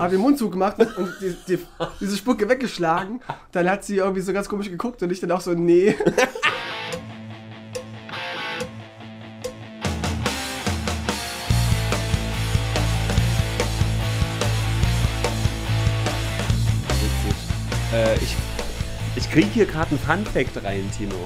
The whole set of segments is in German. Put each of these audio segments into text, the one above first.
Hab den Mund zugemacht und die, die, diese Spucke weggeschlagen. Dann hat sie irgendwie so ganz komisch geguckt und ich dann auch so, nee. Äh, ich ich kriege hier gerade einen Fun-Fact rein, Tino.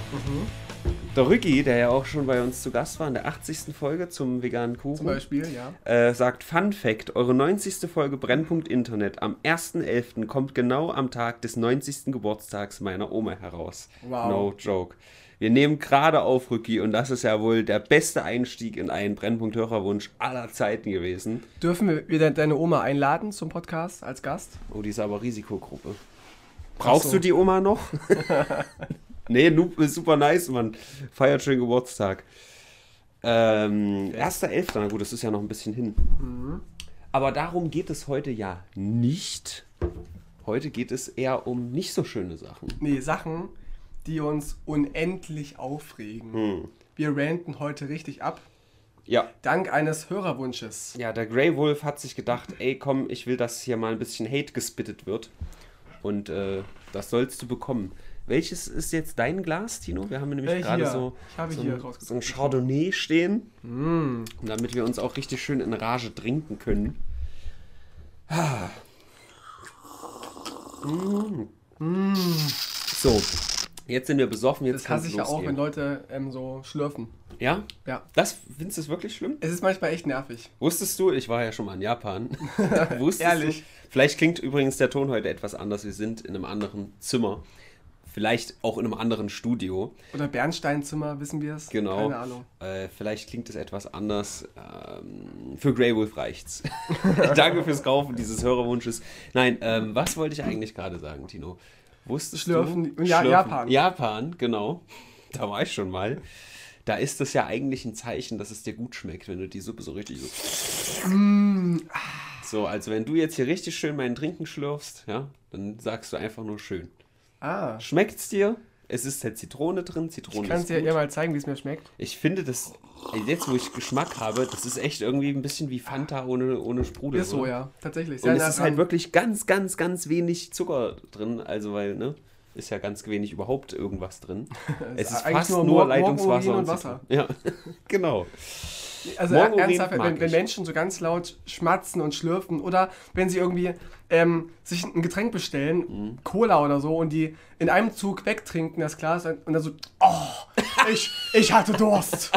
Der Rücki, der ja auch schon bei uns zu Gast war in der 80. Folge zum veganen Kuchen, Zum Beispiel, ja. äh, sagt Fun Fact, eure 90. Folge Brennpunkt Internet am 1.11. kommt genau am Tag des 90. Geburtstags meiner Oma heraus. Wow. No joke. Wir nehmen gerade auf, Rücki, und das ist ja wohl der beste Einstieg in einen Brennpunkt-Hörerwunsch aller Zeiten gewesen. Dürfen wir deine Oma einladen zum Podcast als Gast? Oh, die ist aber Risikogruppe. Brauchst so. du die Oma noch? nee, Noob ist super nice, Mann. Feiert schön Geburtstag. Ähm, 1.11. Na gut, das ist ja noch ein bisschen hin. Aber darum geht es heute ja nicht. Heute geht es eher um nicht so schöne Sachen. Nee, Sachen, die uns unendlich aufregen. Hm. Wir ranten heute richtig ab. Ja. Dank eines Hörerwunsches. Ja, der Grey Wolf hat sich gedacht, ey komm, ich will, dass hier mal ein bisschen Hate gespittet wird. Und äh, das sollst du bekommen. Welches ist jetzt dein Glas, Tino? Wir haben nämlich Äh, gerade so, so, so ein Chardonnay stehen. Mm. Damit wir uns auch richtig schön in Rage trinken können. Ah. Mm. So, jetzt sind wir besoffen, jetzt Das hasse ich ja auch, wenn. Leute ähm, so schlürfen. Ja? Ja. Das findest du es wirklich schlimm? Es ist manchmal echt nervig. Wusstest du, ich war ja schon mal in Japan. Wusstest Ehrlich? Du, vielleicht klingt übrigens der Ton heute etwas anders. Wir sind in einem anderen Zimmer. Vielleicht auch in einem anderen Studio. Oder Bernsteinzimmer, wissen wir es? Genau. Keine Ahnung. Äh, vielleicht klingt es etwas anders. Ähm, für Grey Wolf reicht's. Danke fürs Kaufen dieses Hörerwunsches. Nein, ähm, was wollte ich eigentlich gerade sagen, Tino? Wusstest Schlürfen. du? Ja, Japan. Japan, genau. Da war ich schon mal. Da ist das ja eigentlich ein Zeichen, dass es dir gut schmeckt, wenn du die Suppe so richtig so. Mm, So, also wenn du jetzt hier richtig schön meinen Trinken schlürfst, ja, dann sagst du einfach nur schön. Ah. Schmeckt's dir? Es ist halt Zitrone drin, Zitrone Ich kann es dir ja mal zeigen, wie es mir schmeckt. Ich finde das, jetzt wo ich Geschmack habe, das ist echt irgendwie ein bisschen wie Fanta ohne, ohne Sprudel. Ist so, oder? ja. Tatsächlich. Und es ist halt wirklich ganz, ganz, ganz wenig Zucker drin, also weil, ne, ist ja ganz wenig überhaupt irgendwas drin. es ist eigentlich fast nur nur, Leitungswasser und Wasser. Ja, genau. Also Morgenurin ernsthaft, wenn, wenn. Menschen so ganz laut schmatzen und schlürfen oder wenn sie irgendwie ähm, sich ein Getränk bestellen, Mhm. Cola oder so, und die in einem Zug wegtrinken, das Glas, und dann so, oh, ich, ich hatte Durst.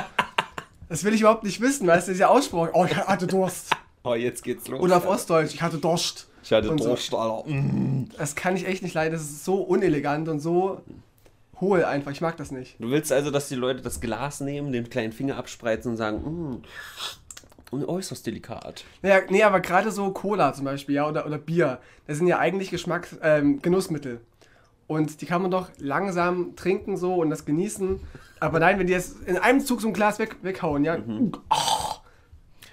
Das will ich überhaupt nicht wissen, weißt du, dieser Ausspruch, oh, ich hatte Durst. Oh, jetzt geht's los. Oder auf Ostdeutsch, ich hatte Durst. Ich hatte und so. Durst, Alter. Mm. Das kann ich echt nicht leiden, das ist so unelegant und so hohl einfach, ich mag das nicht. Du willst also, dass die Leute das Glas nehmen, den kleinen Finger abspreizen und sagen, mm, äußerst delikat. Naja, nee, aber gerade so Cola zum Beispiel, ja, oder, oder Bier, das sind ja eigentlich Geschmacks, ähm, Genussmittel. Und die kann man doch langsam trinken so und das genießen. Aber nein, wenn die jetzt in einem Zug so ein Glas weg, weghauen, ja. Oh,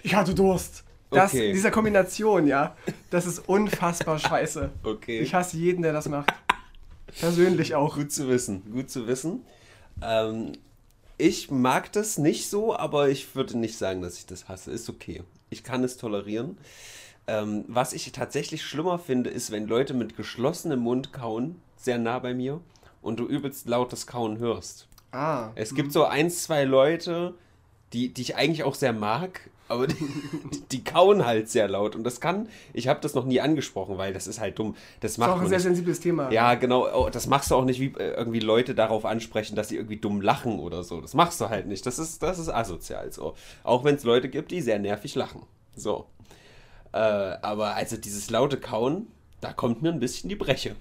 ich hatte Durst. Das, Okay. Dieser Kombination, ja, das ist unfassbar scheiße. Okay. Ich hasse jeden, der das macht. Persönlich auch. Gut zu wissen, gut zu wissen. Ähm, ich mag das nicht so, aber ich würde nicht sagen, dass ich das hasse. Ist okay. Ich kann es tolerieren. Ähm, was ich tatsächlich schlimmer finde, ist, wenn Leute mit geschlossenem Mund kauen, sehr nah bei mir, und du übelst lautes Kauen hörst. Ah. Es gibt so ein, zwei Leute, die, die ich eigentlich auch sehr mag, aber die, die kauen halt sehr laut. Und das kann, ich habe das noch nie angesprochen, weil das ist halt dumm. Das Ist macht auch ein sehr nicht. sensibles Thema. Ja, genau. Oh, Das machst du auch nicht, wie äh, irgendwie Leute darauf ansprechen, dass sie irgendwie dumm lachen oder so. Das machst du halt nicht. Das ist, das ist asozial so. Auch wenn es Leute gibt, die sehr nervig lachen. So. Äh, aber also dieses laute Kauen, da kommt mir ein bisschen die Breche.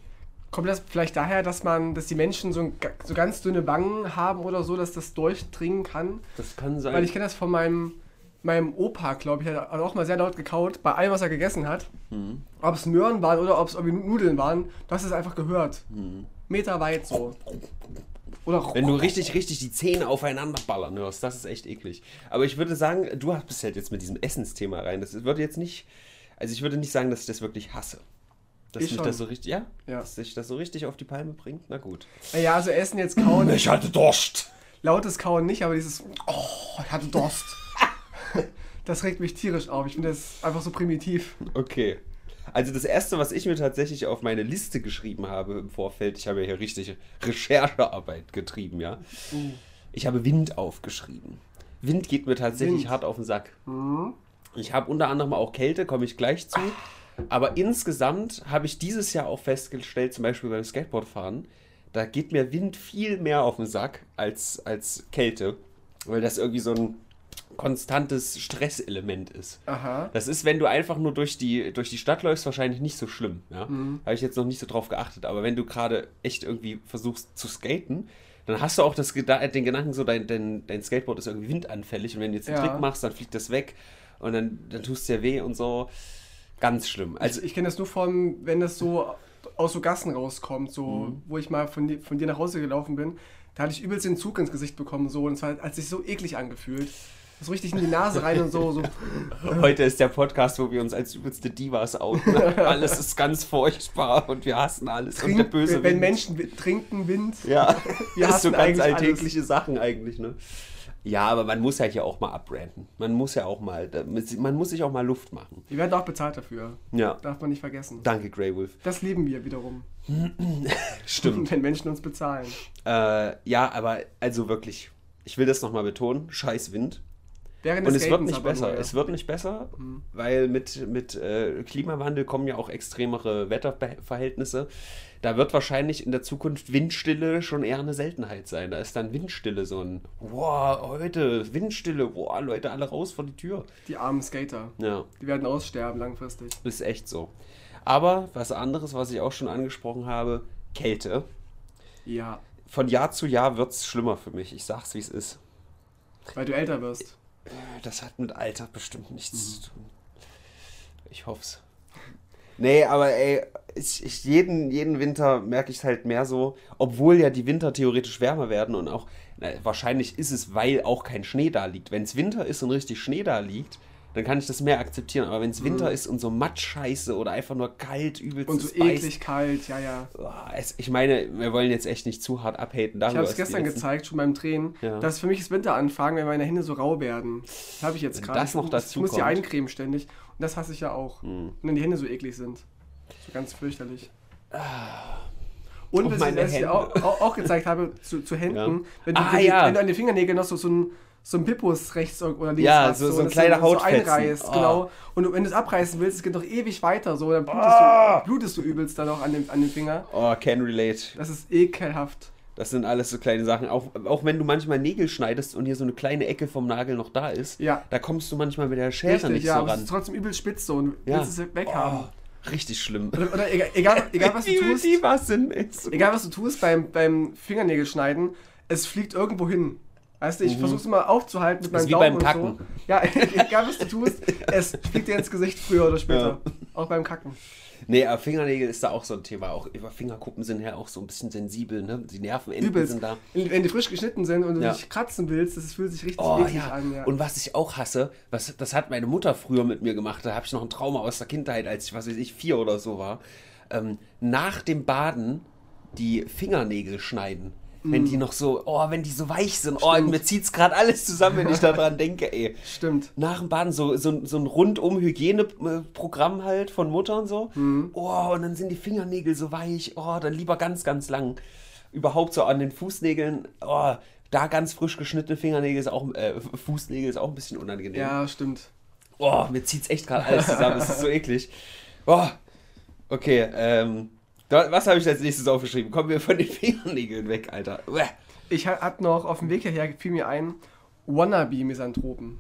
Kommt das vielleicht daher, dass man, dass die Menschen so, ein, so ganz dünne Wangen haben oder so, dass das durchdringen kann? Das kann sein. Weil ich kenne das von meinem, meinem Opa, glaube ich, hat auch mal sehr laut gekaut, bei allem, was er gegessen hat. Mhm. Ob es Möhren waren oder ob es irgendwie Nudeln waren, du hast es einfach gehört. Meter weit so. Oder Mhm. Wenn du richtig, richtig die Zähne aufeinander ballern hörst, das ist echt eklig. Aber ich würde sagen, du bist halt jetzt mit diesem Essensthema rein. Das würde jetzt nicht, also ich würde nicht sagen, dass ich das wirklich hasse. Dass Ich mich schon. das so richtig, ja? Ja. Dass sich das so richtig auf die Palme bringt? Na gut. Naja, also Essen jetzt kauen. Ich hatte Durst. Lautes Kauen nicht, aber dieses, oh, ich hatte Durst. das regt mich tierisch auf. Ich finde das einfach so primitiv. Okay. Also das Erste, was ich mir tatsächlich auf meine Liste geschrieben habe im Vorfeld, ich habe ja hier richtig Recherchearbeit getrieben, ja. Uh. Ich habe Wind aufgeschrieben. Wind geht mir tatsächlich Wind. hart auf den Sack. Mhm. Ich habe unter anderem auch Kälte, komme ich gleich zu. Aber insgesamt habe ich dieses Jahr auch festgestellt, zum Beispiel beim Skateboardfahren, da geht mir Wind viel mehr auf den Sack als, als Kälte, weil das irgendwie so ein konstantes Stresselement ist. Aha. Das ist, wenn du einfach nur durch die, durch die Stadt läufst, wahrscheinlich nicht so schlimm. Ja? Habe ich jetzt noch nicht so drauf geachtet. Aber wenn du gerade echt irgendwie versuchst zu skaten, dann hast du auch das, den Gedanken, so dein, dein, dein Skateboard ist irgendwie windanfällig. Und wenn du jetzt einen Ja. Trick machst, dann fliegt das weg und dann, dann tust du dir weh und so. Ganz schlimm. Also, Also ich kenne das nur von, wenn das so aus so Gassen rauskommt, so, Mhm. wo ich mal von, dir- von dir nach Hause gelaufen bin, da hatte ich übelst den Zug ins Gesicht bekommen, so, und es hat sich so eklig angefühlt. So richtig in die Nase rein und so, so. heute ist der Podcast, wo wir uns als übelste Divas outen. alles ist ganz furchtbar und wir hassen alles. und der Trink, böse wenn Wind. Menschen trinken Wind. Ja, Wir das ist so ganz eigentlich alles. alltägliche Sachen eigentlich, ne? Ja, aber man muss halt ja auch mal abbranden. Man muss ja auch mal, man muss sich auch mal Luft machen. Wir werden auch bezahlt dafür. Ja. Darf man nicht vergessen. Danke, Grey Wolf. Das lieben wir wiederum. Stimmt. Wenn Menschen uns bezahlen. äh, ja, aber also wirklich, ich will das nochmal betonen, scheiß Wind. Während Und es wird nicht besser. nur, ja. Es wird nicht besser, weil mit, mit äh, Klimawandel kommen ja auch extremere Wetterverhältnisse. Da wird wahrscheinlich in der Zukunft Windstille schon eher eine Seltenheit sein. Da ist dann Windstille so ein, wow, heute Windstille, wow, Leute, alle raus vor die Tür. Die armen Skater. Ja, Die werden aussterben langfristig. ist echt so. Aber was anderes, was ich auch schon angesprochen habe, Kälte. Ja. Von Jahr zu Jahr wird es schlimmer für mich. Ich sag's, wie es ist. Weil du älter wirst. Das hat mit Alter bestimmt nichts zu tun. Ich hoff's. Nee, aber ey, ich, ich, jeden, jeden Winter merke ich es halt mehr so, obwohl ja die Winter theoretisch wärmer werden und auch, na, wahrscheinlich ist es, weil auch kein Schnee da liegt. Wenn es Winter ist und richtig Schnee da liegt, dann kann ich das mehr akzeptieren. Aber wenn es Winter ist und so Matschscheiße oder einfach nur kalt, übelst Und so eklig kalt, ja, ja. es, ich meine, wir wollen jetzt echt nicht zu hart abhaten. Ich habe es gestern gezeigt, schon beim Drehen, Ja. dass für mich das Winter anfangen, wenn meine Hände so rau werden. Das habe ich jetzt gerade. das noch dazu Ich muss kommt. Hm. eincremen ständig. Und das hasse ich ja auch. Und wenn die Hände so eklig sind. So ganz fürchterlich. Und Oh, was, ich, auch, auch, gezeigt habe zu, zu Händen, Ja. wenn, du, Ah, wenn, ja. wenn du an den Fingernägeln noch so, so ein so ein Pippus rechts oder links Ja, hast, so- so ein dass kleiner du so Hautfetzen. einreißt, Oh. genau. Und wenn du es abreißen willst, es geht noch ewig weiter, so, dann blutest, Ah. du, blutest du übelst dann auch an dem, an dem Finger. Oh, can relate. Das ist ekelhaft. Das sind alles so kleine Sachen. Auch, auch wenn du manchmal Nägel schneidest und hier so eine kleine Ecke vom Nagel noch da ist, Ja. da kommst du manchmal mit der Schere Richtig, nicht ja, so aber es ran. ist trotzdem übel spitz so und Ja. willst es weghaben. Oh, richtig schlimm. Oder, oder egal, egal, egal, was du tust, was so. egal was du tust beim, beim Fingernägel schneiden, es fliegt irgendwo hin. Weißt du, ich versuch's immer aufzuhalten mit Mhm. Meinem wie Daumen beim und so. Ja, egal was du tust, es fliegt dir ins Gesicht früher oder später. Auch beim Kacken. Nee, aber Fingernägel ist da auch so ein Thema. Auch Fingerkuppen sind ja auch so ein bisschen sensibel, ne? Die Nervenenden Übelst. sind da. Wenn die frisch geschnitten sind und du Ja. dich kratzen willst, das fühlt sich richtig Oh ja. an. Ja. Und was ich auch hasse, was, das hat meine Mutter früher mit mir gemacht. Da habe ich noch ein Trauma aus der Kindheit, als ich, was weiß ich, vier oder so war. Ähm, nach dem Baden die Fingernägel schneiden. Wenn die noch so, oh, wenn die so weich sind, oh, Mm. Stimmt. mir zieht's gerade alles zusammen, wenn ich daran denke, ey. Stimmt. Nach dem Baden so, so, so ein Rundum-Hygieneprogramm halt von Mutter und so. Mhm. Oh, und dann sind die Fingernägel so weich. Oh, dann lieber ganz, ganz lang. Überhaupt so an den Fußnägeln. Oh, da ganz frisch geschnittene Fingernägel ist auch, äh, Fußnägel ist auch ein bisschen unangenehm. Ja, stimmt. Oh, mir zieht's echt gerade alles zusammen. Es ist so eklig. Oh, okay, ähm, was habe ich als nächstes aufgeschrieben? Kommen wir von den Fingernägeln weg, Alter. Uäh. Ich ha- hab noch auf dem Weg hierher, fiel mir ein, Wannabe-Misanthropen.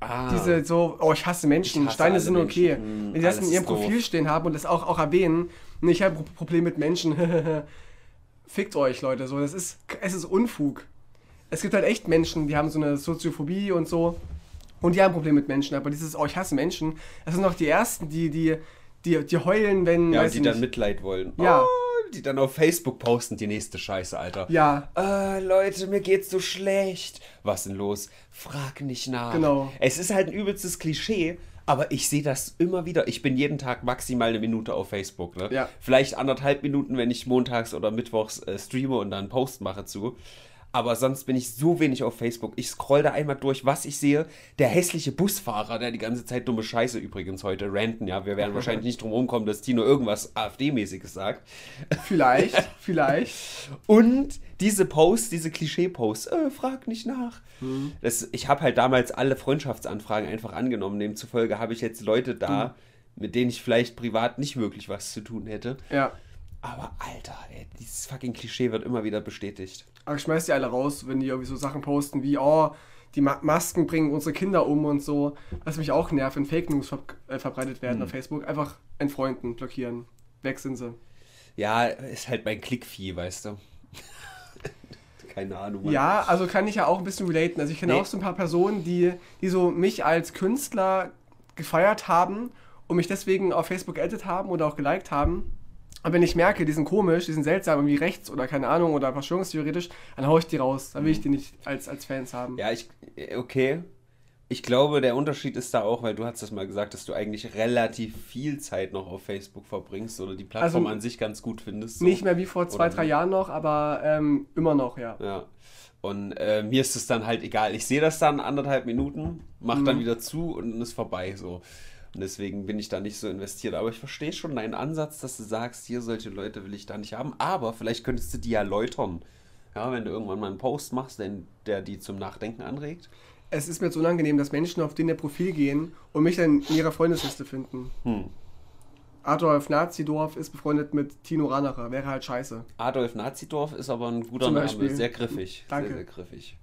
Ah, Diese so, oh, ich hasse Menschen, Ich hasse Steine sind okay. Menschen. Mm, Wenn die das alles in ihrem ist doof. Profil stehen haben und das auch, auch erwähnen, nee, ich habe ein Problem mit Menschen. Fickt euch, Leute. So, das ist, es ist Unfug. Es gibt halt echt Menschen, die haben so eine Soziophobie und so. Und die haben ein Problem mit Menschen. Aber dieses, oh, ich hasse Menschen, das sind noch die Ersten, die, die, die, die heulen, wenn. ja, die ich dann nicht. Mitleid wollen. Ja. Oh, die dann auf Facebook posten, die nächste Scheiße, Alter. Ja, Äh, Leute, mir geht's so schlecht. Was denn los? Frag nicht nach. Genau. Es ist halt ein übelstes Klischee, aber ich sehe das immer wieder. Ich bin jeden Tag maximal eine Minute auf Facebook. Ne? Ja. Vielleicht anderthalb Minuten, wenn ich montags oder mittwochs äh, streame und dann einen Post mache zu. Aber sonst bin ich so wenig auf Facebook. Ich scroll da einmal durch, was ich sehe. Der hässliche Busfahrer, der die ganze Zeit dumme Scheiße übrigens heute ranten. Ja, wir werden wahrscheinlich nicht drum rumkommen, dass Tino irgendwas AfD-mäßiges sagt. Vielleicht, vielleicht. Und diese Posts, diese Klischee-Posts, äh, frag nicht nach. Mhm. Das, ich habe halt damals alle Freundschaftsanfragen einfach angenommen. Demzufolge habe ich jetzt Leute da, mhm. mit denen ich vielleicht privat nicht wirklich was zu tun hätte. Ja. Aber Alter, ey, dieses fucking Klischee wird immer wieder bestätigt. Aber ich schmeiß die alle raus, wenn die irgendwie so Sachen posten wie, oh, die Ma Masken bringen unsere Kinder um und so. Was mich auch nervt, wenn Fake News ver äh, verbreitet werden mhm. auf Facebook. Einfach entfreunden, blockieren. Weg sind sie. Ja, ist halt mein Klickvieh, weißt du. Keine Ahnung. Mann. Ja, also kann ich ja auch ein bisschen relaten. Also ich kenne nee. auch so ein paar Personen, die, die so mich als Künstler gefeiert haben und mich deswegen auf Facebook edit haben oder auch geliked haben. Und wenn ich merke, die sind komisch, die sind seltsam, irgendwie rechts oder keine Ahnung oder verschwörungstheoretisch, dann haue ich die raus. Dann will ich die nicht als, als Fans haben. Ja, ich, okay. Ich glaube, der Unterschied ist da auch, weil du hast das mal gesagt, dass du eigentlich relativ viel Zeit noch auf Facebook verbringst oder die Plattform also, an sich ganz gut findest. So. Nicht mehr wie vor zwei, oder drei Jahren noch, aber ähm, immer noch, ja. Ja. Und äh, mir ist es dann halt egal. Ich sehe das dann anderthalb Minuten, mach mhm. dann wieder zu und ist vorbei so. Und deswegen bin ich da nicht so investiert. Aber ich verstehe schon deinen Ansatz, dass du sagst, hier solche Leute will ich da nicht haben. Aber vielleicht könntest du die ja erläutern. Ja, wenn du irgendwann mal einen Post machst, der die zum Nachdenken anregt. Es ist mir so unangenehm, dass Menschen auf den ihr Profil gehen und mich dann in ihrer Freundesliste finden. Hm. Adolf Nazidorf ist befreundet mit Tino Ranacher. Wäre halt scheiße. Adolf Nazidorf ist aber ein guter Name. Sehr griffig. Danke. Sehr, sehr griffig.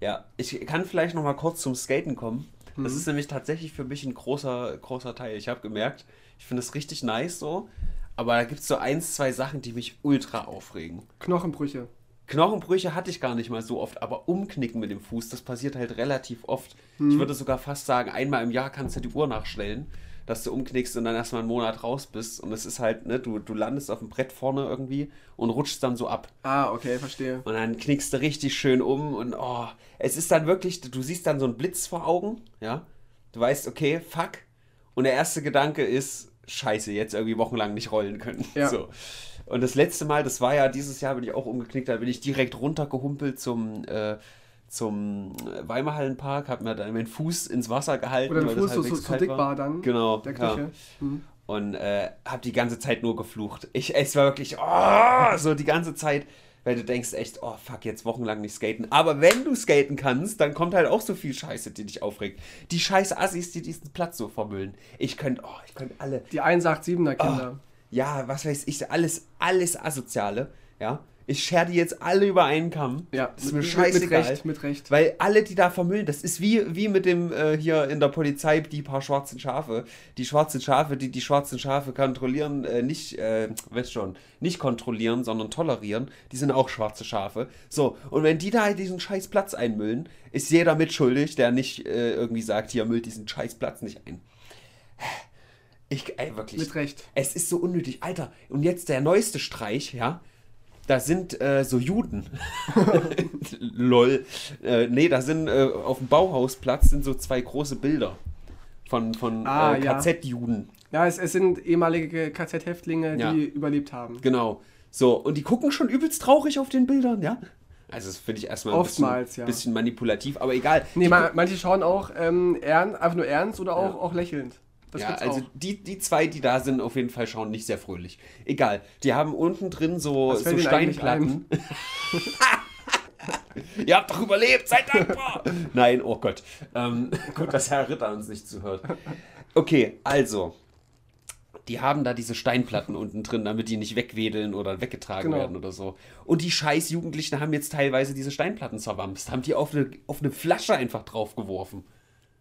Ja, ich kann vielleicht noch mal kurz zum Skaten kommen. Das mhm. ist nämlich tatsächlich für mich ein großer, großer Teil. Ich habe gemerkt, ich finde es richtig nice so, aber da gibt es so eins, zwei Sachen, die mich ultra aufregen. Knochenbrüche. Knochenbrüche hatte ich gar nicht mal so oft, aber umknicken mit dem Fuß, das passiert halt relativ oft. Mhm. Ich würde sogar fast sagen, einmal im Jahr kannst du die Uhr nachstellen dass du umknickst und dann erstmal einen Monat raus bist. Und es ist halt, ne, du, du landest auf dem Brett vorne irgendwie und rutschst dann so ab. Ah, okay, verstehe. Und dann knickst du richtig schön um und oh, es ist dann wirklich, du siehst dann so einen Blitz vor Augen, ja. Du weißt, okay, fuck. Und der erste Gedanke ist, scheiße, jetzt irgendwie wochenlang nicht rollen können. Ja. So. Und das letzte Mal, das war ja dieses Jahr, bin ich auch umgeknickt, da bin ich direkt runtergehumpelt zum, äh, zum Weimarhallenpark, habe mir dann meinen Fuß ins Wasser gehalten. Oder der Fuß so, so, dick war. war. dann. Genau. Der Küche. Ja. Mhm. Und äh, habe die ganze Zeit nur geflucht. Ich, es war wirklich, oh, so die ganze Zeit, weil du denkst echt, oh fuck, jetzt wochenlang nicht skaten. Aber wenn du skaten kannst, dann kommt halt auch so viel Scheiße, die dich aufregt. Die scheiß Assis, die diesen Platz so vermüllen. Ich könnte, oh, ich könnte alle. Die 187er Kinder. Oh, ja, was weiß ich, alles, alles Asoziale, ja ich schere die jetzt alle über einen Kamm. Ja, das ist mir scheißegal. Mit Recht, mit Recht. Weil alle, die da vermüllen, das ist wie, wie mit dem äh, hier in der Polizei, die paar schwarzen Schafe. Die schwarzen Schafe, die die schwarzen Schafe kontrollieren, äh, nicht, äh, weißt schon, nicht kontrollieren, sondern tolerieren, die sind auch schwarze Schafe. So, und wenn die da diesen scheiß Platz einmüllen, ist jeder mitschuldig, der nicht äh, irgendwie sagt, hier müllt diesen scheiß Platz nicht ein. Ich, ey, wirklich. Mit Recht. Es ist so unnötig. Alter, und jetzt der neueste Streich, ja da sind äh, so Juden. Lol. Äh, nee, da sind äh, auf dem Bauhausplatz sind so zwei große Bilder von, von ah, äh, KZ-Juden. Ja, es, es sind ehemalige KZ-Häftlinge, die ja. überlebt haben. Genau. So, und die gucken schon übelst traurig auf den Bildern, ja? Also das finde ich erstmal ein Oftmals, bisschen, ja. bisschen manipulativ, aber egal. Nee, man, manche schauen auch ähm, ernst, einfach nur ernst oder auch, ja. auch lächelnd. Das ja, also die, die zwei, die da sind, auf jeden Fall schauen nicht sehr fröhlich. Egal. Die haben unten drin so, so Steinplatten. Ihr habt doch überlebt, seid dankbar! Nein, oh Gott. Ähm, gut, dass Herr Ritter uns nicht zuhört. Okay, also. Die haben da diese Steinplatten unten drin, damit die nicht wegwedeln oder weggetragen genau. werden oder so. Und die scheiß Jugendlichen haben jetzt teilweise diese Steinplatten zerwamst, haben die auf eine, auf eine Flasche einfach draufgeworfen.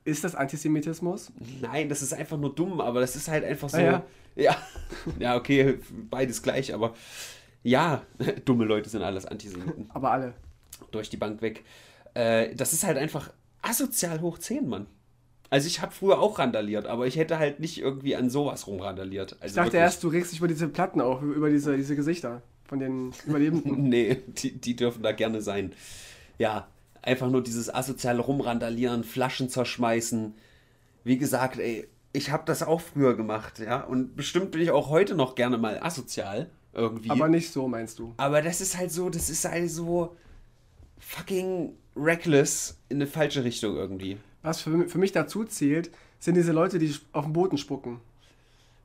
Ist das Antisemitismus? Nein, das ist einfach nur dumm, aber das ist halt einfach so. Ah, ja. ja. ja, okay, beides gleich, aber ja, dumme Leute sind alles Antisemiten. Aber alle. Durch die Bank weg. Äh, das ist halt einfach asozial hoch 10, Mann. Also ich habe früher auch randaliert, aber ich hätte halt nicht irgendwie an sowas rumrandaliert. Also ich dachte wirklich. erst, du regst dich über diese Platten auf, über diese, diese Gesichter von den Überlebenden. nee, die, die dürfen da gerne sein. Ja, Einfach nur dieses asoziale Rumrandalieren, Flaschen zerschmeißen. Wie gesagt, ey, ich habe das auch früher gemacht, ja. Und bestimmt bin ich auch heute noch gerne mal asozial irgendwie. Aber nicht so, meinst du? Aber das ist halt so, das ist halt so. fucking reckless in eine falsche Richtung irgendwie. Was für, für mich dazu zählt, sind diese Leute, die auf den Boden spucken.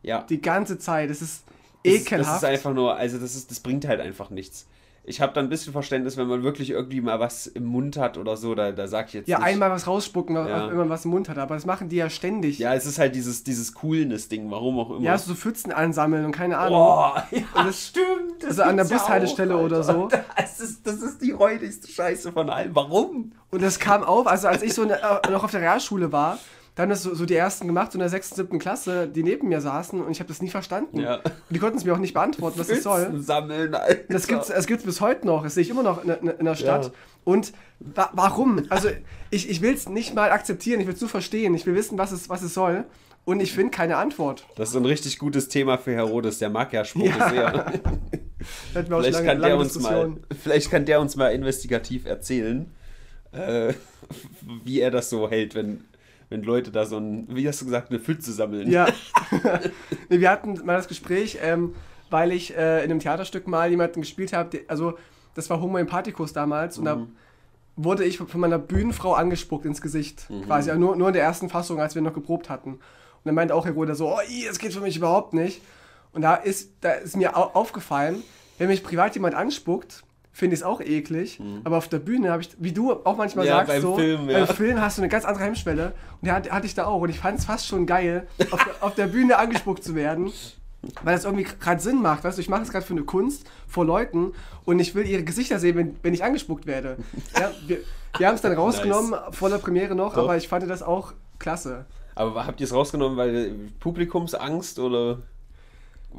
Ja. Die ganze Zeit. Das ist Das- ekelhaft. Das ist einfach nur, also das ist, das bringt halt einfach nichts. Ich habe da ein bisschen Verständnis, wenn man wirklich irgendwie mal was im Mund hat oder so, da, da sag ich jetzt ja, nicht. einmal was rausspucken, Ja. wenn man was im Mund hat. Aber das machen die ja ständig. Ja, es ist halt dieses, dieses Coolness-Ding, warum auch immer. Ja, so Pfützen ansammeln und keine Ahnung. Boah, ja, das- stimmt. Das also an der Bushaltestelle auch, oder so. Das ist, das ist die räudigste Scheiße von allem. Warum? Und das kam auf, also als ich so ne, äh, noch auf der Realschule war, dann haben das so, so die ersten gemacht, so in der 6., 7. Klasse, die neben mir saßen und ich habe das nie verstanden. Ja. Und die konnten es mir auch nicht beantworten, was das soll. Sammeln, Alter. Das gibt's, das gibt's bis heute noch. Das sehe ich immer noch in, in, in der Stadt. Ja. Und wa warum? Also ich, ich will es nicht mal akzeptieren, ich will es nur verstehen, ich will wissen, was es, was es soll. Und ich finde keine Antwort. Das ist ein richtig gutes Thema für Herodes, der mag ja Spucke Ja. sehr. Da hatten wir auch Vielleicht schon kann, der uns mal, vielleicht kann der uns mal investigativ erzählen, äh, wie er das so hält, wenn, wenn Leute da so ein, wie hast du gesagt, eine Pfütze sammeln. Ja. nee, wir hatten mal das Gespräch, ähm, weil ich äh, in einem Theaterstück mal jemanden gespielt habe, also das war Homo Empathicus damals und da wurde ich von meiner Bühnenfrau angespuckt ins Gesicht. Quasi, nur, nur in der ersten Fassung, als wir noch geprobt hatten. Und dann meinte auch Herr Roder so, oh, das geht für mich überhaupt nicht. Und da ist, da ist mir au aufgefallen, wenn mich privat jemand anspuckt, finde ich es auch eklig. Aber auf der Bühne habe ich, wie du auch manchmal Ja, sagst, beim so, Film, ja. beim Film hast du eine ganz andere Hemmschwelle. Und die hatte, ich da auch. Und ich fand es fast schon geil, auf, der- auf der Bühne angespuckt zu werden. Weil das irgendwie gerade Sinn macht. Weißt du, ich mache es gerade für eine Kunst vor Leuten und ich will ihre Gesichter sehen, wenn, wenn ich angespuckt werde. Ja, wir wir haben es dann rausgenommen, vor der Premiere noch, Doch. aber ich fand das auch klasse. Aber habt ihr es rausgenommen, weil Publikumsangst oder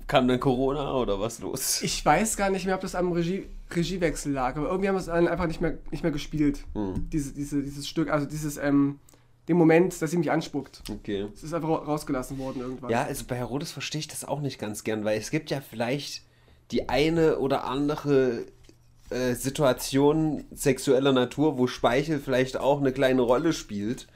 kam dann Corona oder was los? Ich weiß gar nicht mehr, ob das am Regie, Regiewechsel lag, aber irgendwie haben wir es dann einfach nicht mehr, nicht mehr gespielt. Hm. Diese, diese, dieses Stück, also dieses, ähm, den Moment, dass sie mich anspuckt. Okay. Es ist einfach ra- rausgelassen worden irgendwann. Ja, also bei Herodes verstehe ich das auch nicht ganz gern, weil es gibt ja vielleicht die eine oder andere äh, Situation sexueller Natur, wo Speichel vielleicht auch eine kleine Rolle spielt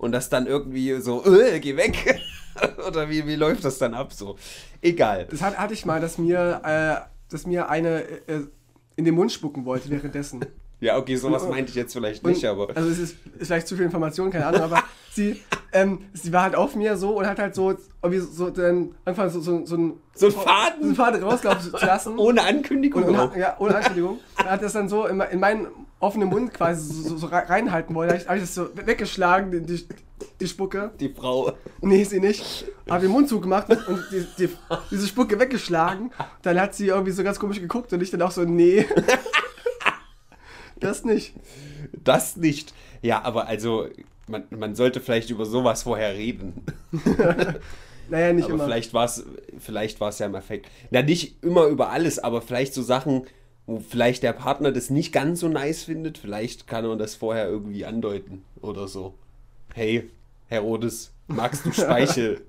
und das dann irgendwie so, äh, geh weg. oder wie, wie läuft das dann ab so? Egal. Das hat, hatte ich mal, dass mir, äh, dass mir eine äh, in den Mund spucken wollte währenddessen. Ja, okay, sowas Und- meinte ich jetzt vielleicht Und- nicht, aber. Also es ist, ist vielleicht zu viel Information, keine Ahnung, aber sie, ähm, sie war halt auf mir so und hat halt so, irgendwie so dann einfach so, so, so, ein, So ein Faden? so einen Faden rauslaufen zu lassen. Ohne Ankündigung. und, und, hat- ja, ohne Ankündigung. Und hat das dann so in, in meinen offenen Mund quasi so, so, so re- reinhalten wollen. Da habe ich, hab ich das so weggeschlagen, die, die, die Spucke. Die Frau. Nee, sie nicht. Habe den Mund zugemacht und die, die, diese Spucke weggeschlagen. Dann hat sie irgendwie so ganz komisch geguckt und ich dann auch so, nee. Das nicht. Das nicht. Ja, aber also, man, man sollte vielleicht über sowas vorher reden. Naja, nicht aber immer. vielleicht war es vielleicht war's ja im Effekt. Na, nicht immer über alles, aber vielleicht so Sachen, wo vielleicht der Partner das nicht ganz so nice findet. Vielleicht kann man das vorher irgendwie andeuten oder so. Hey, Herodes, magst du Speichel?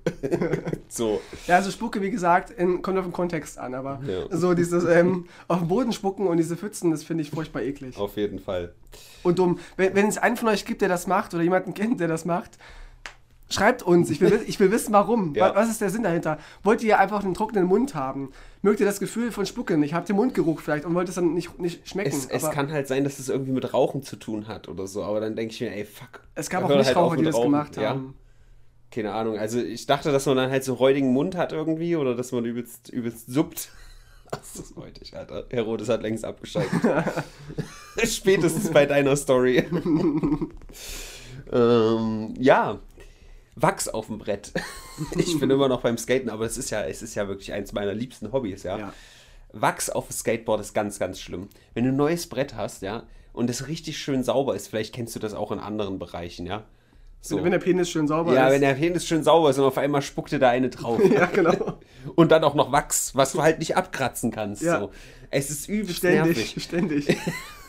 so. Ja, also Spucke, wie gesagt, in, kommt auf den Kontext an, aber Ja. so dieses ähm, auf den Boden spucken und diese Pfützen, das finde ich furchtbar eklig. Auf jeden Fall. Und dumm. Wenn, wenn es einen von euch gibt, der das macht oder jemanden kennt, der das macht, schreibt uns. Ich will, wi- ich will wissen, warum. Ja. Wa- Was ist der Sinn dahinter? Wollt ihr einfach einen trockenen Mund haben? Mögt ihr das Gefühl von Spucken nicht? Habt ihr Mundgeruch vielleicht und wollt es dann nicht, nicht schmecken? Es, es kann halt sein, dass es irgendwie mit Rauchen zu tun hat oder so, aber dann denke ich mir, ey, fuck. es gab auch halt Nichtraucher, auf die das Rauchen. gemacht Ja. haben. Keine Ahnung. Also ich dachte, dass man dann halt so räudigen Mund hat irgendwie oder dass man übelst, übelst suppt. Das ist räudig, Alter. Herodes hat längst abgeschaltet. Spätestens bei deiner Story. ähm, ja. Wachs auf dem Brett. ich bin immer noch beim Skaten, aber es ist ja, es ist ja wirklich eins meiner liebsten Hobbys, ja. Ja. Wachs auf dem Skateboard ist ganz, ganz schlimm. Wenn du ein neues Brett hast, ja, und es richtig schön sauber ist, vielleicht kennst du das auch in anderen Bereichen, ja. So. Wenn der Penis schön sauber Ja, ist. wenn der Penis schön sauber ist und auf einmal spuckt dir da eine drauf. ja, genau. Und dann auch noch Wachs, was du halt nicht abkratzen kannst. Ja. So. Es ist übelst Ständig, nervig. ständig.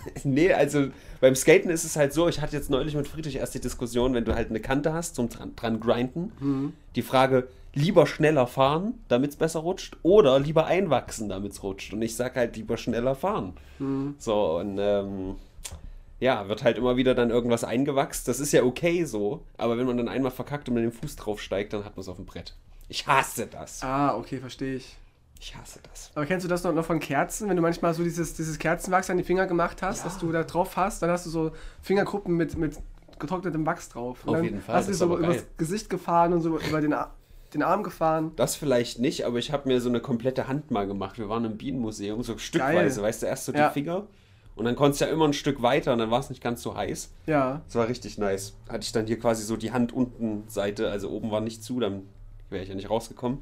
Nee, also beim Skaten ist es halt so, ich hatte jetzt neulich mit Friedrich erst die Diskussion, wenn du halt eine Kante hast zum dran, dran grinden, Mhm. die Frage, lieber schneller fahren, damit es besser rutscht, oder lieber einwachsen, damit es rutscht. Und ich sag halt lieber schneller fahren. Mhm. So, und ähm, ja, wird halt immer wieder dann irgendwas eingewachst. Das ist ja okay so, aber wenn man dann einmal verkackt und mit dem Fuß drauf steigt, dann hat man es auf dem Brett. Ich hasse das. Ah, okay, verstehe ich. Ich hasse das. Aber kennst du das noch, noch von Kerzen, wenn du manchmal so dieses, dieses Kerzenwachs an die Finger gemacht hast, Ja. dass du da drauf hast, dann hast du so Fingerkuppen mit, mit getrocknetem Wachs drauf. Und Auf dann jeden Fall, Hast du das dich ist so aber übers geil. Gesicht gefahren und so über den, Ar- den Arm gefahren. Das vielleicht nicht, aber ich habe mir so eine komplette Hand mal gemacht. Wir waren im Bienenmuseum, so stückweise, weißt du, erst so Ja. die Finger und dann konntest du ja immer ein Stück weiter und dann war es nicht ganz so heiß. Ja. Das war richtig nice. Hatte ich dann hier quasi so die Hand unten Seite, also oben war nicht zu, dann wäre ich ja nicht rausgekommen.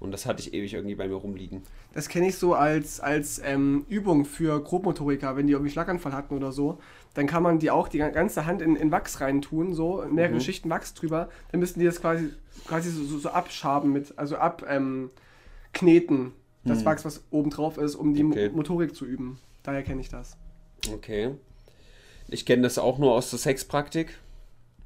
Und das hatte ich ewig irgendwie bei mir rumliegen. Das kenne ich so als, als ähm, Übung für Grobmotoriker, wenn die irgendwie Schlaganfall hatten oder so. Dann kann man die auch die ganze Hand in, in Wachs reintun, so mehrere Mhm. Schichten Wachs drüber. Dann müssen die das quasi, quasi so, so, so abschaben mit, also ab ähm, das Mhm. Wachs, was oben drauf ist, um die Okay. Motorik zu üben. Daher kenne ich das. Okay. Ich kenne das auch nur aus der Sexpraktik.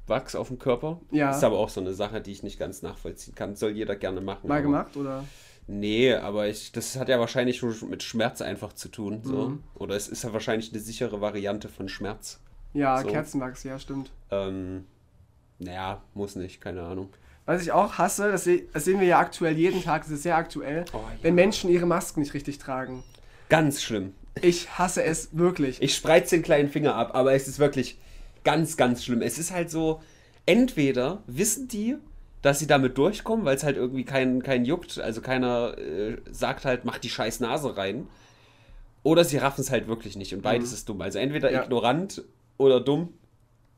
Wachs auf dem Körper. Ja. Ist aber auch so eine Sache, die ich nicht ganz nachvollziehen kann. Soll jeder gerne machen. Mal gemacht oder? Nee, aber ich, das hat ja wahrscheinlich schon mit Schmerz einfach zu tun. So. Mhm. Oder es ist ja wahrscheinlich eine sichere Variante von Schmerz. Ja, So. Kerzenwachs, ja, stimmt. Ähm, naja, muss nicht, keine Ahnung. Was ich auch hasse, das, se das sehen wir ja aktuell jeden Tag, das ist sehr aktuell, Oh, ja. wenn Menschen ihre Masken nicht richtig tragen. Ganz schlimm. Ich hasse es wirklich. Ich spreiz den kleinen Finger ab, aber es ist wirklich ganz, ganz schlimm. Es ist halt so, entweder wissen die, dass sie damit durchkommen, weil es halt irgendwie keinen kein juckt, also keiner äh, sagt halt, mach die scheiß Nase rein. Oder sie raffen es halt wirklich nicht und beides ist dumm. Also entweder Ja. ignorant oder dumm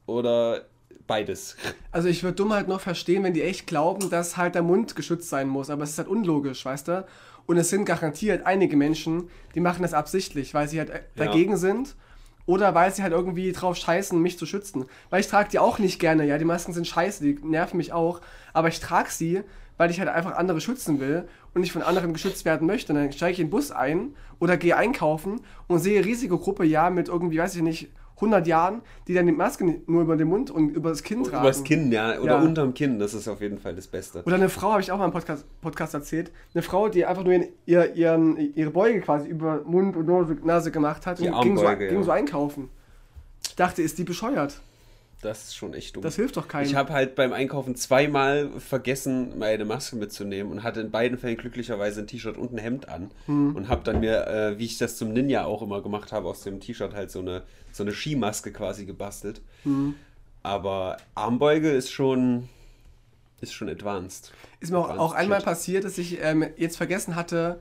oder beides. Also ich würde dumm halt noch verstehen, wenn die echt glauben, dass halt der Mund geschützt sein muss. Aber es ist halt unlogisch, weißt du? Und es sind garantiert einige Menschen, die machen das absichtlich, weil sie halt äh, Ja. dagegen sind. Oder weil sie halt irgendwie drauf scheißen, mich zu schützen. Weil ich trage die auch nicht gerne, ja. Die Masken sind scheiße, die nerven mich auch. Aber ich trage sie, weil ich halt einfach andere schützen will und nicht von anderen geschützt werden möchte. Und dann steige ich in den Bus ein oder gehe einkaufen und sehe Risikogruppe, ja, mit irgendwie, weiß ich nicht, 100 Jahren, die dann die Maske nur über den Mund und über das Kinn tragen. Übers Kinn, ja. Oder Ja. unterm Kinn, das ist auf jeden Fall das Beste. Oder eine Frau, habe ich auch mal im Podcast, Podcast erzählt, eine Frau, die einfach nur ihren, ihr, ihren, ihre Beuge quasi über Mund und Nase, gemacht hat Die und ging, so, ging so einkaufen. Ich dachte, ist die bescheuert? Das ist schon echt dumm. Das hilft doch keinem. Ich habe halt beim Einkaufen zweimal vergessen, meine Maske mitzunehmen und hatte in beiden Fällen glücklicherweise ein T-Shirt und ein Hemd an Hm. und habe dann mir, äh, wie ich das zum Ninja auch immer gemacht habe, aus dem T-Shirt halt so eine, so eine Skimaske quasi gebastelt. Hm. Aber Armbeuge ist schon, ist schon advanced. Ist mir auch, Advanced auch einmal passiert, dass ich ähm, jetzt vergessen hatte,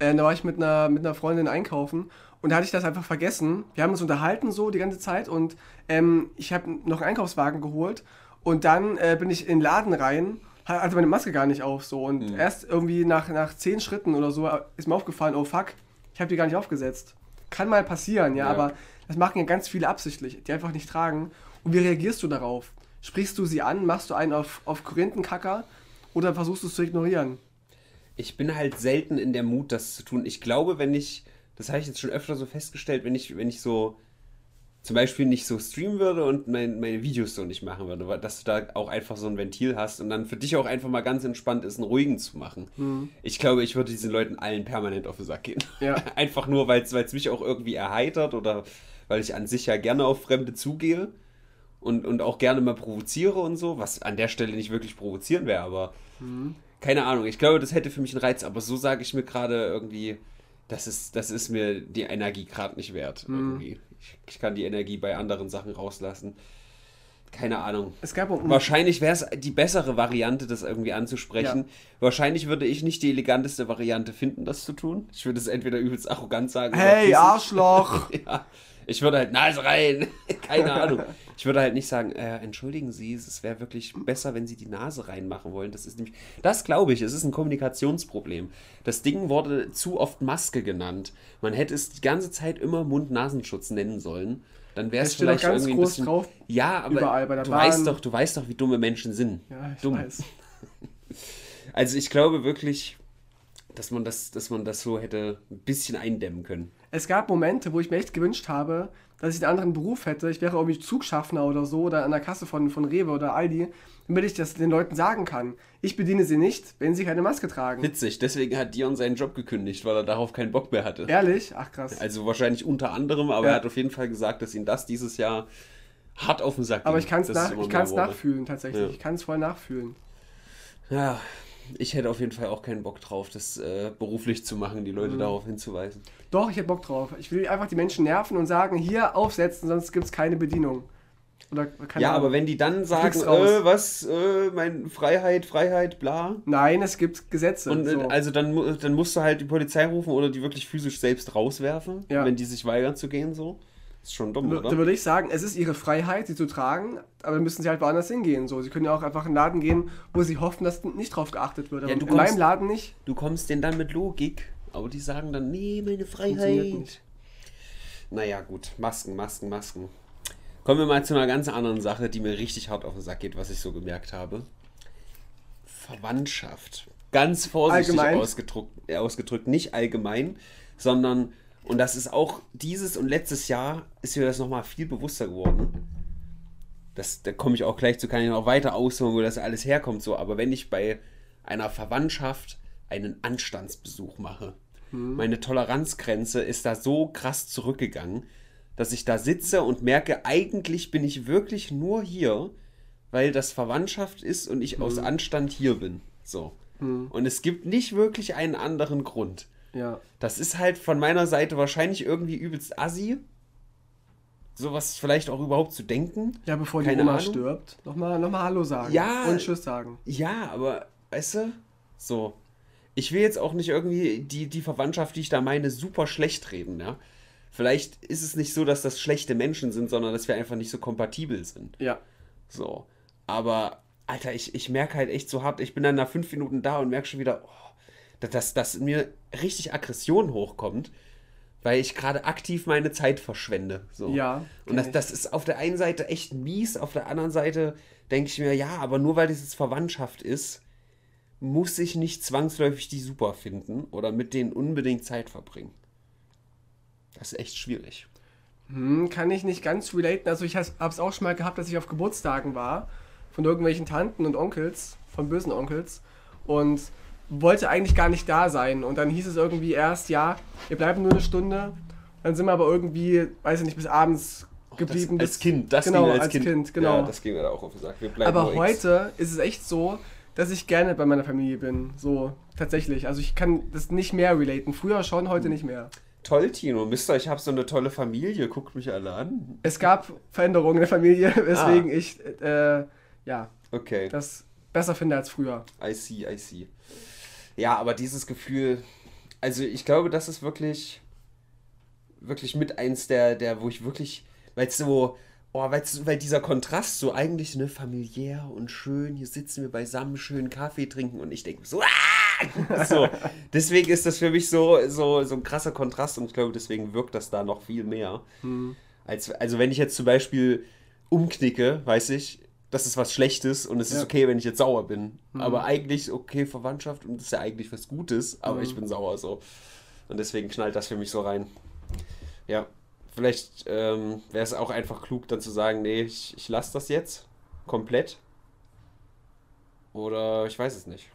äh, da war ich mit einer, mit einer Freundin einkaufen und da hatte ich das einfach vergessen. Wir haben uns unterhalten so die ganze Zeit und ähm, ich habe noch einen Einkaufswagen geholt und dann äh, bin ich in den Laden rein, ha- hatte meine Maske gar nicht auf so und Mhm. erst irgendwie nach, nach zehn Schritten oder so äh, ist mir aufgefallen, oh fuck, ich habe die gar nicht aufgesetzt. Kann mal passieren, ja, Ja. aber das machen ja ganz viele absichtlich, die einfach nicht tragen. Und wie reagierst du darauf? Sprichst du sie an, machst du einen auf, auf Korinthenkacker oder versuchst du es zu ignorieren? Ich bin halt selten in der Mut, das zu tun. Ich glaube, wenn ich, das habe ich jetzt schon öfter so festgestellt, wenn ich, wenn ich so zum Beispiel nicht so streamen würde und mein, meine Videos so nicht machen würde, dass du da auch einfach so ein Ventil hast und dann für dich auch einfach mal ganz entspannt ist, einen ruhigen zu machen. Ich glaube, ich würde diesen Leuten allen permanent auf den Sack gehen. Ja. einfach nur, weil es mich auch irgendwie erheitert oder weil ich an sich ja gerne auf Fremde zugehe und, und auch gerne mal provoziere und so, was an der Stelle nicht wirklich provozieren wäre, aber keine Ahnung, ich glaube, das hätte für mich einen Reiz, aber so sage ich mir gerade irgendwie, das ist, das ist mir die Energie gerade nicht wert. Irgendwie. Ich, ich kann die Energie bei anderen Sachen rauslassen. Keine Ahnung. Es gab um, Wahrscheinlich wäre es die bessere Variante, das irgendwie anzusprechen. Wahrscheinlich würde ich nicht die eleganteste Variante finden, das zu tun. Ich würde es entweder übelst arrogant sagen. Hey. Arschloch! Ja, ich würde halt Nase rein. Keine Ahnung. Ich würde halt nicht sagen, äh, entschuldigen Sie, es wäre wirklich besser, wenn Sie die Nase reinmachen wollen. Das ist nämlich, das glaube ich, es ist ein Kommunikationsproblem. Das Ding wurde zu oft Maske genannt. Man hätte es die ganze Zeit immer Mund-Nasenschutz nennen sollen. Dann wäre es vielleicht ganz irgendwie ein groß bisschen. drauf, ja, aber überall bei der du Bahn. weißt doch, du weißt doch, wie dumme Menschen sind. Ja, ich Dumm. weiß. Also ich glaube wirklich, dass man das, dass man das so hätte ein bisschen eindämmen können. Es gab Momente, wo ich mir echt gewünscht habe, dass ich einen anderen Beruf hätte. Ich wäre irgendwie Zugschaffner oder so oder an der Kasse von, von Rewe oder Aldi, damit ich das den Leuten sagen kann. Ich bediene sie nicht, wenn sie keine Maske tragen. Witzig, deswegen hat Dion seinen Job gekündigt, weil er darauf keinen Bock mehr hatte. Ehrlich? Ach krass. Also wahrscheinlich unter anderem, aber Ja. er hat auf jeden Fall gesagt, dass ihn das dieses Jahr hart auf den Sack Aber ging, ich kann es nach, ich nachfühlen, tatsächlich. Ja. Ich kann es voll nachfühlen. Ja, ich hätte auf jeden Fall auch keinen Bock drauf, das äh, beruflich zu machen, die Leute Mhm. darauf hinzuweisen. Doch, ich hätte Bock drauf. Ich will einfach die Menschen nerven und sagen, hier aufsetzen, sonst gibt es keine Bedienung. Oder keine ja, Ahnung. aber wenn die dann sagen, äh, was, äh, mein Freiheit, Freiheit, bla. Nein, es gibt Gesetze. Und äh, so. also dann, dann musst du halt die Polizei rufen oder die wirklich physisch selbst rauswerfen, Ja. wenn die sich weigern zu gehen, so. Ist schon dumm, Da oder? würde ich sagen, es ist ihre Freiheit, sie zu tragen, aber dann müssen sie halt woanders hingehen. So, sie können ja auch einfach in einen Laden gehen, wo sie hoffen, dass nicht drauf geachtet wird. Aber Ja, du in kommst- meinem Laden nicht. Du kommst denen dann mit Logik, aber die sagen dann, nee, meine Freiheit. nicht. Naja, gut. Masken, Masken, Masken. Kommen wir mal zu einer ganz anderen Sache, die mir richtig hart auf den Sack geht, was ich so gemerkt habe. Verwandtschaft. Ganz vorsichtig ausgedrückt, äh, ausgedrückt, nicht allgemein, sondern, und das ist auch dieses und letztes Jahr, ist mir das nochmal viel bewusster geworden. Das, da komme ich auch gleich zu, kann ich noch weiter ausholen, wo das alles herkommt, so. Aber wenn ich bei einer Verwandtschaft einen Anstandsbesuch mache, meine Toleranzgrenze ist da so krass zurückgegangen, dass ich da sitze und merke, eigentlich bin ich wirklich nur hier, weil das Verwandtschaft ist und ich aus Anstand hier bin. So. Und es gibt nicht wirklich einen anderen Grund. Ja. Das ist halt von meiner Seite wahrscheinlich irgendwie übelst assi. Sowas vielleicht auch überhaupt zu denken. Ja, bevor die Keine Oma Ahnung. stirbt, nochmal noch mal Hallo sagen. Ja. Und Tschüss sagen. Ja, aber, weißt du, so. Ich will jetzt auch nicht irgendwie die, die Verwandtschaft, die ich da meine, super schlecht reden, ja. Vielleicht ist es nicht so, dass das schlechte Menschen sind, sondern dass wir einfach nicht so kompatibel sind. Ja. So. Aber, Alter, ich, ich merke halt echt so hart, ich bin dann nach fünf Minuten da und merke schon wieder, oh, dass, dass, mir richtig Aggression hochkommt, weil ich gerade aktiv meine Zeit verschwende. So. Ja, Und das, das ist auf der einen Seite echt mies, auf der anderen Seite denke ich mir, ja, aber nur weil das jetzt Verwandtschaft ist, muss ich nicht zwangsläufig die super finden oder mit denen unbedingt Zeit verbringen. Das ist echt schwierig. Hm, kann ich nicht ganz relaten. Also ich habe es auch schon mal gehabt, dass ich auf Geburtstagen war von irgendwelchen Tanten und Onkels, von bösen Onkels und wollte eigentlich gar nicht da sein. Und dann hieß es irgendwie erst, ja, wir bleiben nur eine Stunde. Dann sind wir aber irgendwie, weiß ich nicht, bis abends geblieben. das, als Kind, das genau, ging mir als kind, genau. Ja, das ging mir da auch auf den Sack. Aber heute ist es echt so, dass ich gerne bei meiner Familie bin. So, tatsächlich. Also ich kann das nicht mehr relaten. Früher schon, heute nicht mehr. Toll, Tino. Mister, ich habe so eine tolle Familie. Guckt mich alle an. Es gab Veränderungen in der Familie, weswegen ich äh, ja, Okay. das besser finde als früher. I see, I see. Ja, aber dieses Gefühl, also ich glaube, das ist wirklich, wirklich mit eins der, der wo ich wirklich, weil es so, oh, weil's, weil dieser Kontrast so eigentlich ne, familiär und schön, hier sitzen wir beisammen, schön Kaffee trinken und ich denke so, ah! so, deswegen ist das für mich so, so, so ein krasser Kontrast und ich glaube, deswegen wirkt das da noch viel mehr. Als, also wenn ich jetzt zum Beispiel umknicke, weiß ich, das ist was Schlechtes und es ist Ja. okay, wenn ich jetzt sauer bin. Aber eigentlich, okay, Verwandtschaft und das ist ja eigentlich was Gutes, aber ich bin sauer so. Und deswegen knallt das für mich so rein. Ja, vielleicht ähm, wäre es auch einfach klug, dann zu sagen, nee, ich, ich lasse das jetzt komplett. Oder ich weiß es nicht.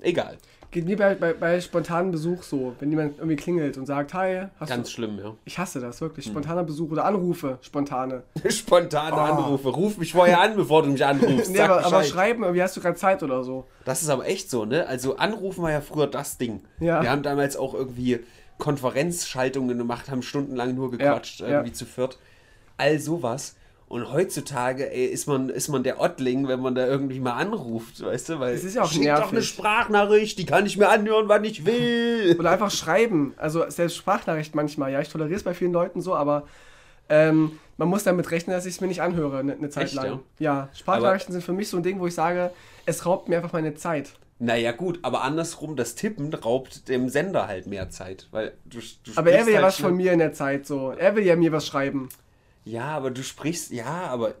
Egal. Geht mir bei, bei, bei spontanen Besuch so, wenn jemand irgendwie klingelt und sagt, hi, hast Ganz du... schlimm, ja. Ich hasse das, wirklich. Spontaner Besuch oder Anrufe, spontane. Spontane Oh. Anrufe. Ruf mich vorher an, bevor du mich anrufst. Nee, aber, aber schreiben, irgendwie hast du gerade Zeit oder so. Das ist aber echt so, ne? Also anrufen war ja früher das Ding. Ja. Wir haben damals auch irgendwie Konferenzschaltungen gemacht, haben stundenlang nur gequatscht, Ja, irgendwie ja. zu viert. All sowas. Und heutzutage, ey, ist man, ist man der Ottling, wenn man da irgendwie mal anruft, weißt du? Weil Es ist ja auch schick doch eine nervig. Sprachnachricht, die kann ich mir anhören, wann ich will. Oder einfach schreiben. Also selbst Sprachnachricht manchmal. Ja, ich toleriere es bei vielen Leuten so, aber ähm, man muss damit rechnen, dass ich es mir nicht anhöre eine ne Zeit Echt, lang. Ja, Sprachnachrichten sind für mich so ein Ding, wo ich sage, es raubt mir einfach meine Zeit. Naja, gut, aber andersrum, das Tippen raubt dem Sender halt mehr Zeit, weil du, du Aber er will ja halt was von mir in der Zeit so. Er will ja mir was schreiben. Ja, aber du sprichst, ja, aber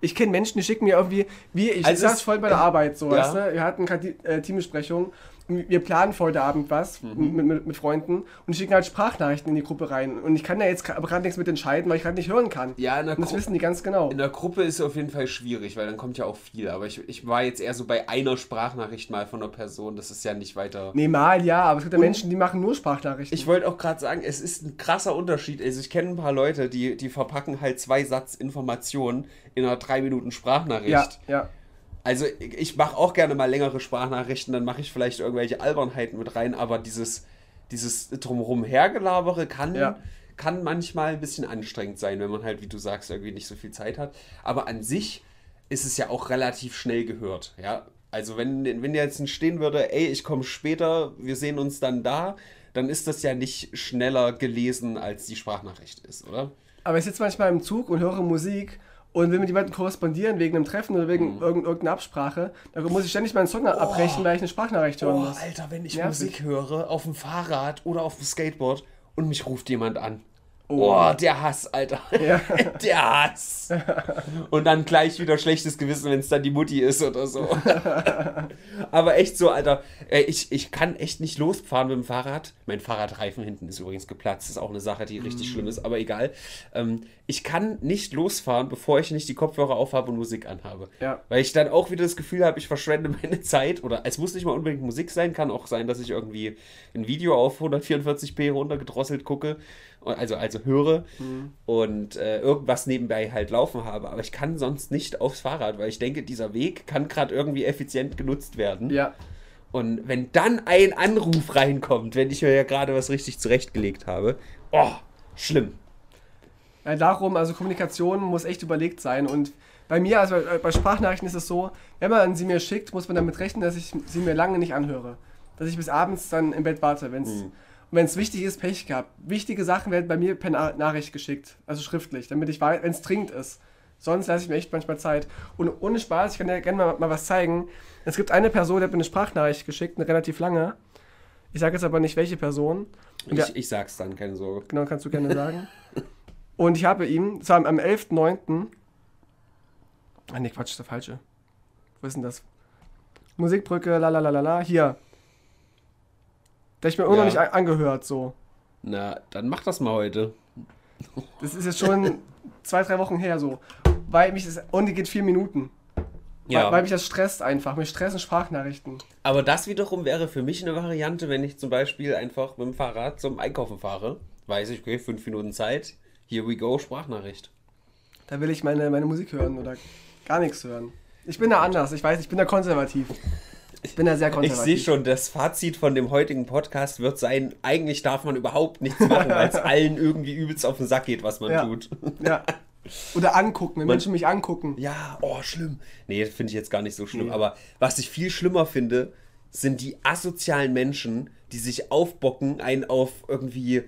Ich kenne Menschen, die schicken mir irgendwie, wie ich Also saß voll bei der Arbeit so, Ja. weißt du? Wir hatten gerade die äh, Teambesprechung. Wir planen für heute Abend was Mhm. mit, mit, mit Freunden und schicken halt Sprachnachrichten in die Gruppe rein. Und ich kann da jetzt gerade nichts mit entscheiden, weil ich gerade nicht hören kann. ja, in der Und das Gru- wissen die ganz genau. In der Gruppe ist es auf jeden Fall schwierig, weil dann kommt ja auch viel. Aber ich, ich war jetzt eher so bei einer Sprachnachricht mal von einer Person. Das ist ja nicht weiter. Nee, mal ja, aber es gibt ja Menschen, die machen nur Sprachnachrichten. Ich wollte auch gerade sagen, es ist ein krasser Unterschied. Also ich kenne ein paar Leute, die, die verpacken halt zwei Satz Informationen in einer drei Minuten Sprachnachricht. ja, ja. Also ich mache auch gerne mal längere Sprachnachrichten, dann mache ich vielleicht irgendwelche Albernheiten mit rein, aber dieses, dieses drumherum hergelabere kann, Ja. kann manchmal ein bisschen anstrengend sein, wenn man halt, wie du sagst, irgendwie nicht so viel Zeit hat. Aber an sich ist es ja auch relativ schnell gehört, ja. Also wenn, wenn jetzt stehen würde, ey, ich komme später, wir sehen uns dann da, dann ist das ja nicht schneller gelesen, als die Sprachnachricht ist, oder? Aber ich sitze manchmal im Zug und höre Musik und will mit jemandem korrespondieren wegen einem Treffen oder Mhm. wegen irgend- irgendeiner Absprache. Dann muss ich ständig meinen Song abbrechen, weil ich eine Sprachnachricht hören Oh, muss. Alter, wenn ich Nervig. Musik höre, auf dem Fahrrad oder auf dem Skateboard und mich ruft jemand an. Oh. Oh, der Hass, Alter. Ja. Der Hass. Und dann gleich wieder schlechtes Gewissen, wenn es dann die Mutti ist oder so. Aber echt so, Alter. äh, Ich, ich kann echt nicht losfahren mit dem Fahrrad. Mein Fahrradreifen hinten ist übrigens geplatzt. Das ist auch eine Sache, die richtig schlimm ist, aber egal. Ähm, ich kann nicht losfahren, bevor ich nicht die Kopfhörer aufhabe und Musik anhabe. Ja. Weil ich dann auch wieder das Gefühl habe, ich verschwende meine Zeit. Oder es muss nicht mal unbedingt Musik sein, kann auch sein, dass ich irgendwie ein Video auf 144p runtergedrosselt gucke. Also, also höre und äh, irgendwas nebenbei halt laufen habe. Aber ich kann sonst nicht aufs Fahrrad, weil ich denke, dieser Weg kann gerade irgendwie effizient genutzt werden. Ja. Und wenn dann ein Anruf reinkommt, wenn ich mir ja gerade was richtig zurechtgelegt habe, oh, schlimm. Ja, darum, also Kommunikation muss echt überlegt sein. Und bei mir, also bei, bei Sprachnachrichten ist es so, wenn man sie mir schickt, muss man damit rechnen, dass ich sie mir lange nicht anhöre. Dass ich bis abends dann im Bett warte. Wenn es wenn es wichtig ist, Pech gehabt. Wichtige Sachen werden bei mir per Na Nachricht geschickt, also schriftlich, damit ich weiß, wenn es dringend ist. Sonst lasse ich mir echt manchmal Zeit. Und ohne Spaß, ich kann dir gerne mal, mal was zeigen. Es gibt eine Person, die hat mir eine Sprachnachricht geschickt, eine relativ lange. Ich sage jetzt aber nicht, welche Person. Und Ich, ich sag's dann, keine Sorge. Genau, kannst du gerne sagen. Und ich habe ihm, zwar am 11.09. Ah ne, Quatsch, ist der falsche. Wo ist denn das? Musikbrücke, la la la la la, hier. Der ich mir immer Ja. noch nicht angehört, so. Na, dann mach das mal heute. Das ist jetzt schon zwei, drei Wochen her, so. Weil mich das, und die geht vier Minuten. Weil, weil mich das stresst einfach. Mich stressen Sprachnachrichten. Aber das wiederum wäre für mich eine Variante, wenn ich zum Beispiel einfach mit dem Fahrrad zum Einkaufen fahre. Weiß ich, okay, fünf Minuten Zeit. Here we go, Sprachnachricht. Da will ich meine, meine Musik hören oder gar nichts hören. Ich bin da anders, ich weiß, ich bin da konservativ. Ich bin da sehr Ich konservativ. sehe schon, das Fazit von dem heutigen Podcast wird sein, eigentlich darf man überhaupt nichts machen, weil es allen irgendwie übelst auf den Sack geht, was man Ja. tut. Ja. Oder angucken, wenn Man- Menschen mich angucken. Ja, oh, schlimm. Nee, finde ich jetzt gar nicht so schlimm. Nee. Aber was ich viel schlimmer finde, sind die asozialen Menschen, die sich aufbocken, einen auf irgendwie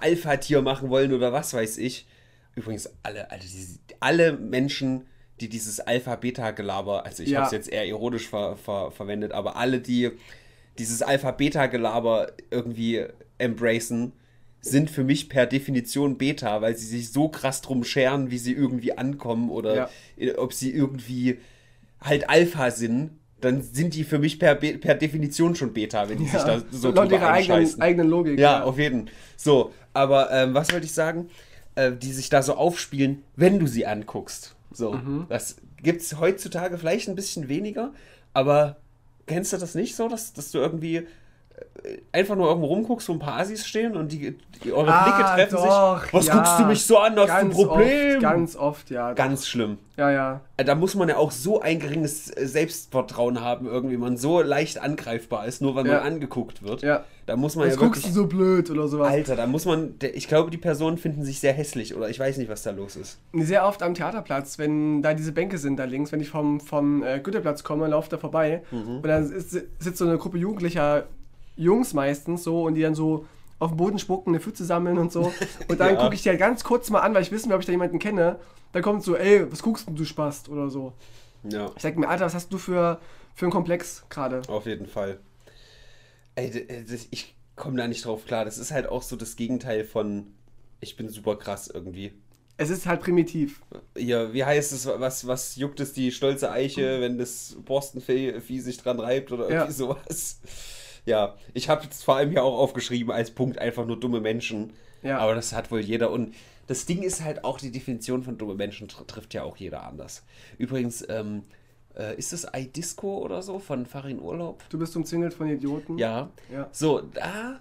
Alpha-Tier machen wollen oder was weiß ich. Übrigens, alle, also diese, alle Menschen, die dieses Alpha-Beta-Gelaber, also ich Ja. habe es jetzt eher ironisch ver, ver, verwendet, aber alle, die dieses Alpha-Beta-Gelaber irgendwie embracen, sind für mich per Definition Beta, weil sie sich so krass drum scheren, wie sie irgendwie ankommen oder Ja. ob sie irgendwie halt Alpha sind, dann sind die für mich per, per Definition schon Beta, wenn die sich da so laut ihrer eigenen, eigenen Logik. Ja, auf jeden. So, aber ähm, was wollte ich sagen? Äh, die sich da so aufspielen, wenn du sie anguckst. So, Mhm. das gibt es heutzutage vielleicht ein bisschen weniger, aber kennst du das nicht so, dass, dass du irgendwie einfach nur irgendwo rumguckst, wo ein paar Assis stehen und die, die eure Ah, Blicke treffen doch, sich? Was ja. guckst du mich so an? Hast du ein Ganz Problem? Oft, ganz oft, ja. Ganz schlimm. ja, ja. Äh, Da muss man ja auch so ein geringes äh, Selbstvertrauen haben, irgendwie man so leicht angreifbar ist, nur weil Ja. man angeguckt wird. Ja. Da muss man Jetzt ja guckst wirklich. du so blöd oder sowas. Alter, da muss man. Ich glaube, die Personen finden sich sehr hässlich oder ich weiß nicht, was da los ist. Sehr oft am Theaterplatz, wenn da diese Bänke sind da links, wenn ich vom, vom äh, Güterplatz komme, laufe da vorbei Mhm. und dann ist, sitzt so eine Gruppe jugendlicher Jungs meistens so und die dann so auf dem Boden spucken, eine Pfütze sammeln und so. Und dann Ja. gucke ich die halt ganz kurz mal an, weil ich wissen will, ob ich da jemanden kenne. Dann kommt so, ey, was guckst denn du Spast oder so. Ja, Ich sag mir, Alter, was hast du für, für einen Komplex gerade? auf jeden Fall. Ey, äh, ich komme da nicht drauf klar. Das ist halt auch so das Gegenteil von. Ich bin super krass irgendwie. Es ist halt primitiv. Ja, wie heißt es, was, was juckt es die stolze Eiche, wenn das Borstenvieh sich dran reibt oder irgendwie Ja. sowas? Ja, ich habe jetzt vor allem hier auch aufgeschrieben als Punkt einfach nur dumme Menschen. Ja. Aber das hat wohl jeder. Und das Ding ist halt auch, die Definition von dumme Menschen tr trifft ja auch jeder anders. Übrigens, ähm, äh, ist das iDisco oder so von Farin Urlaub? Du bist umzingelt von Idioten. Ja. Ja. So, da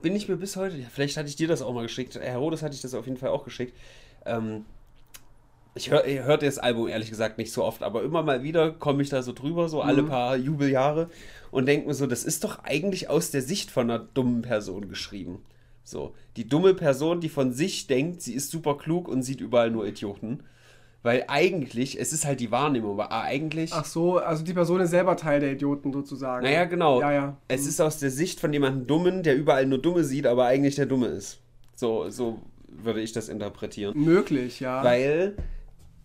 bin ich mir bis heute, ja, vielleicht hatte ich dir das auch mal geschickt, Herr Rodes hatte ich das auf jeden Fall auch geschickt. Ähm, Ich höre hör das Album ehrlich gesagt nicht so oft, aber immer mal wieder komme ich da so drüber, so alle paar Jubeljahre und denke mir so, das ist doch eigentlich aus der Sicht von einer dummen Person geschrieben. So, die dumme Person, die von sich denkt, sie ist super klug und sieht überall nur Idioten. Weil eigentlich, es ist halt die Wahrnehmung, aber eigentlich. Ach so, also die Person ist selber Teil der Idioten sozusagen. Naja, genau. Ja, ja. Es ist aus der Sicht von jemandem Dummen, der überall nur Dumme sieht, aber eigentlich der Dumme ist. So, so würde ich das interpretieren. Möglich, ja. Weil,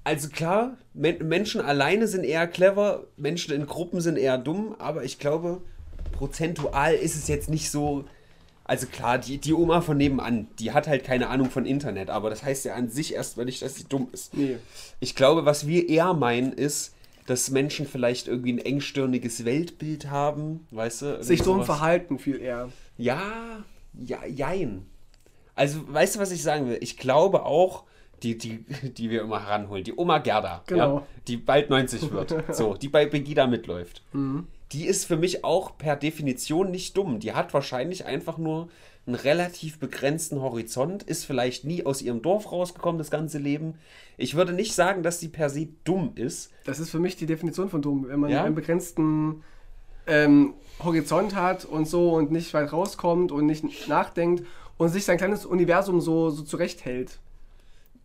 also klar, Men Menschen alleine sind eher clever, Menschen in Gruppen sind eher dumm, aber ich glaube, prozentual ist es jetzt nicht so. Also klar, die, die Oma von nebenan, die hat halt keine Ahnung von Internet, aber das heißt ja an sich erstmal nicht, dass sie dumm ist. Nee. Ich glaube, was wir eher meinen, ist, dass Menschen vielleicht irgendwie ein engstirniges Weltbild haben, weißt du? Sich dumm sowas. verhalten viel eher. Ja, ja, jein. Also, weißt du, was ich sagen will? Ich glaube auch, die, die, die wir immer heranholen, die Oma Gerda, Genau. ja, die bald 90 wird, so, die bei Begida mitläuft, die ist für mich auch per Definition nicht dumm. Die hat wahrscheinlich einfach nur einen relativ begrenzten Horizont, ist vielleicht nie aus ihrem Dorf rausgekommen, das ganze Leben. Ich würde nicht sagen, dass sie per se dumm ist. Das ist für mich die Definition von dumm. Wenn man Ja? einen begrenzten ähm, Horizont hat und so und nicht weit rauskommt und nicht nachdenkt und sich sein kleines Universum so, so zurechthält.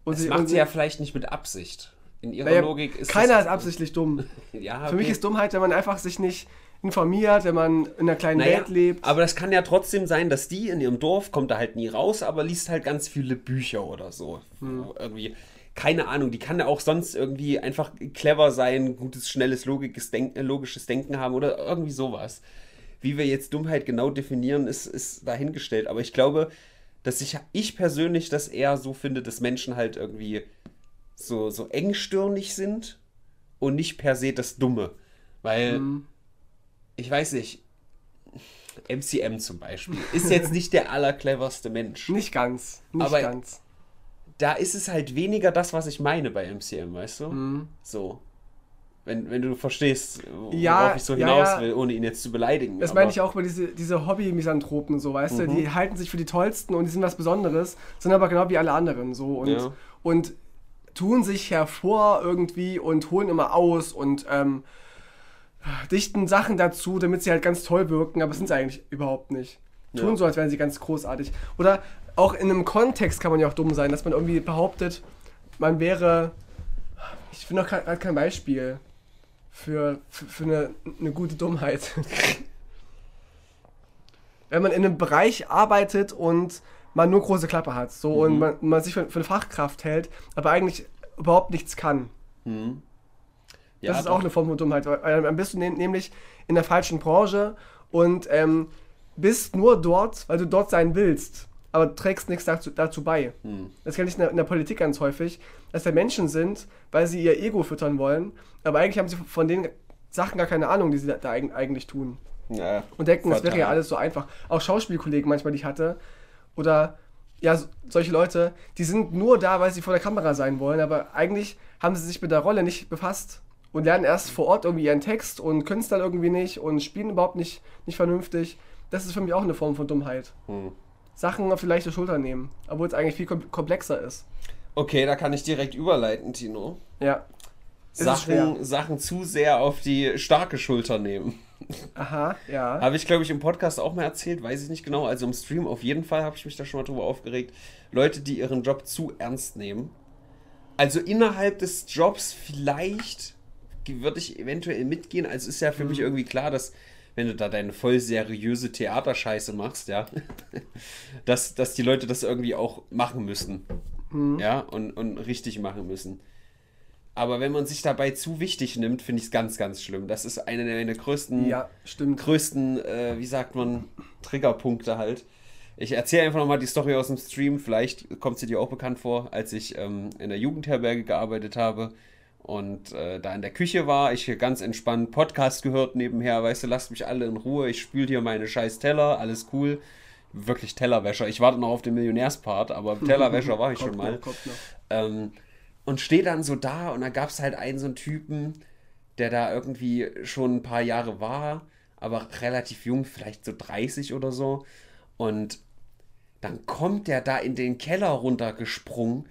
Und Das sie- macht sie ja vielleicht nicht mit Absicht. In ihrer naja, Logik ist keiner das, ist absichtlich dumm. Ja, Für mich okay. ist Dummheit, wenn man einfach sich nicht informiert, wenn man in einer kleinen Naja, Welt lebt. Aber das kann ja trotzdem sein, dass die in ihrem Dorf kommt da halt nie raus, aber liest halt ganz viele Bücher oder so. Hm. Irgendwie, keine Ahnung, die kann ja auch sonst irgendwie einfach clever sein, gutes, schnelles, logisches Denken, logisches Denken haben oder irgendwie sowas. Wie wir jetzt Dummheit genau definieren, ist, ist dahingestellt. Aber ich glaube, dass ich, ich persönlich das eher so finde, dass Menschen halt irgendwie so, so engstirnig sind und nicht per se das Dumme. Weil, Hm. ich weiß nicht, MCM zum Beispiel ist jetzt nicht der allercleverste Mensch. Nicht ganz. Nicht Aber- ganz. Da ist es halt weniger das, was ich meine bei MCM, weißt du? Mhm. So. Wenn, wenn du verstehst, worauf Ja, ich so ja, hinaus ja. will, ohne ihn jetzt zu beleidigen. Das meine ich auch bei diese, diese Hobby-Misanthropen, so, weißt du? Mhm. Die halten sich für die Tollsten und die sind was Besonderes, sind aber genau wie alle anderen, so. Und, Ja. und tun sich hervor irgendwie und holen immer aus und ähm, dichten Sachen dazu, damit sie halt ganz toll wirken, aber sind sie eigentlich überhaupt nicht. Tun Ja. so, als wären sie ganz großartig. Oder auch in einem Kontext kann man ja auch dumm sein, dass man irgendwie behauptet, man wäre. Ich finde kein, halt kein Beispiel für, für, für eine, eine gute Dummheit. Wenn man in einem Bereich arbeitet und man nur große Klappe hat, so und man, man sich für, für eine Fachkraft hält, aber eigentlich überhaupt nichts kann. Mhm. Das ist doch. auch eine Form von Dummheit. Weil, weil dann bist du ne nämlich in der falschen Branche und ähm, bist nur dort, weil du dort sein willst, aber trägst nichts dazu, dazu bei. Hm. Das kenne ich in der, in der Politik ganz häufig, dass da Menschen sind, weil sie ihr Ego füttern wollen, aber eigentlich haben sie von den Sachen gar keine Ahnung, die sie da, da eig- eigentlich tun. Ja. Und denken, das wäre ja alles so einfach. Auch Schauspielkollegen manchmal, die ich hatte, oder ja, so- solche Leute, die sind nur da, weil sie vor der Kamera sein wollen, aber eigentlich haben sie sich mit der Rolle nicht befasst und lernen erst vor Ort irgendwie ihren Text und können es dann irgendwie nicht und spielen überhaupt nicht, nicht vernünftig. Das ist für mich auch eine Form von Dummheit. Hm. Sachen auf die leichte Schulter nehmen, obwohl es eigentlich viel kom komplexer ist. Okay, da kann ich direkt überleiten, Tino. Ja. Sachen, Sachen zu sehr auf die starke Schulter nehmen. Aha, ja. Habe ich, glaube ich, im Podcast auch mal erzählt, weiß ich nicht genau. Also im Stream auf jeden Fall habe ich mich da schon mal drüber aufgeregt. Leute, die ihren Job zu ernst nehmen. Also innerhalb des Jobs vielleicht würde ich eventuell mitgehen. Also ist ja für mich irgendwie klar, dass wenn du da deine voll seriöse Theaterscheiße machst, ja, dass, dass die Leute das irgendwie auch machen müssen. Ja, und, und richtig machen müssen. Aber wenn man sich dabei zu wichtig nimmt, finde ich es ganz, ganz schlimm. Das ist einer der größten Ja, größten, äh, wie sagt man, Triggerpunkte halt. Ich erzähle einfach nochmal die Story aus dem Stream. Vielleicht kommt sie dir auch bekannt vor, als ich ähm, in der Jugendherberge gearbeitet habe und äh, da in der Küche war. Ich hier ganz entspannt Podcast gehört nebenher. Weißt du, lasst mich alle in Ruhe. Ich spüle hier meine scheiß Teller. Alles cool. Wirklich Tellerwäscher. Ich warte noch auf den Millionärspart, aber Tellerwäscher war ich schon mal. noch, kommt noch. Ähm, und stehe dann so da und da gab es halt einen so einen Typen, der da irgendwie schon ein paar Jahre war, aber relativ jung, vielleicht so 30 oder so. Und dann kommt der da in den Keller runtergesprungen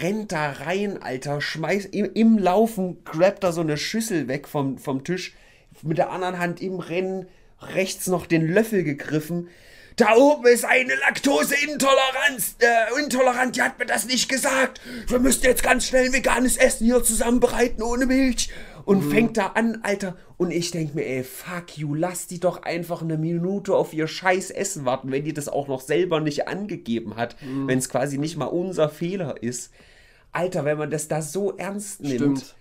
rennt da rein, Alter, schmeißt im, im Laufen, grabt da so eine Schüssel weg vom, vom Tisch, mit der anderen Hand im Rennen, rechts noch den Löffel gegriffen. Da oben ist eine Laktoseintoleranz, äh, intolerant, die hat mir das nicht gesagt. Wir müssen jetzt ganz schnell veganes Essen hier zusammenbereiten ohne Milch. Und mhm. fängt da an, Alter. Und ich denk mir, ey, fuck you, lass die doch einfach eine Minute auf ihr scheiß Essen warten, wenn die das auch noch selber nicht angegeben hat. Mhm. Wenn es quasi nicht mal unser Fehler ist. Alter, wenn man das da so ernst nimmt. Stimmt.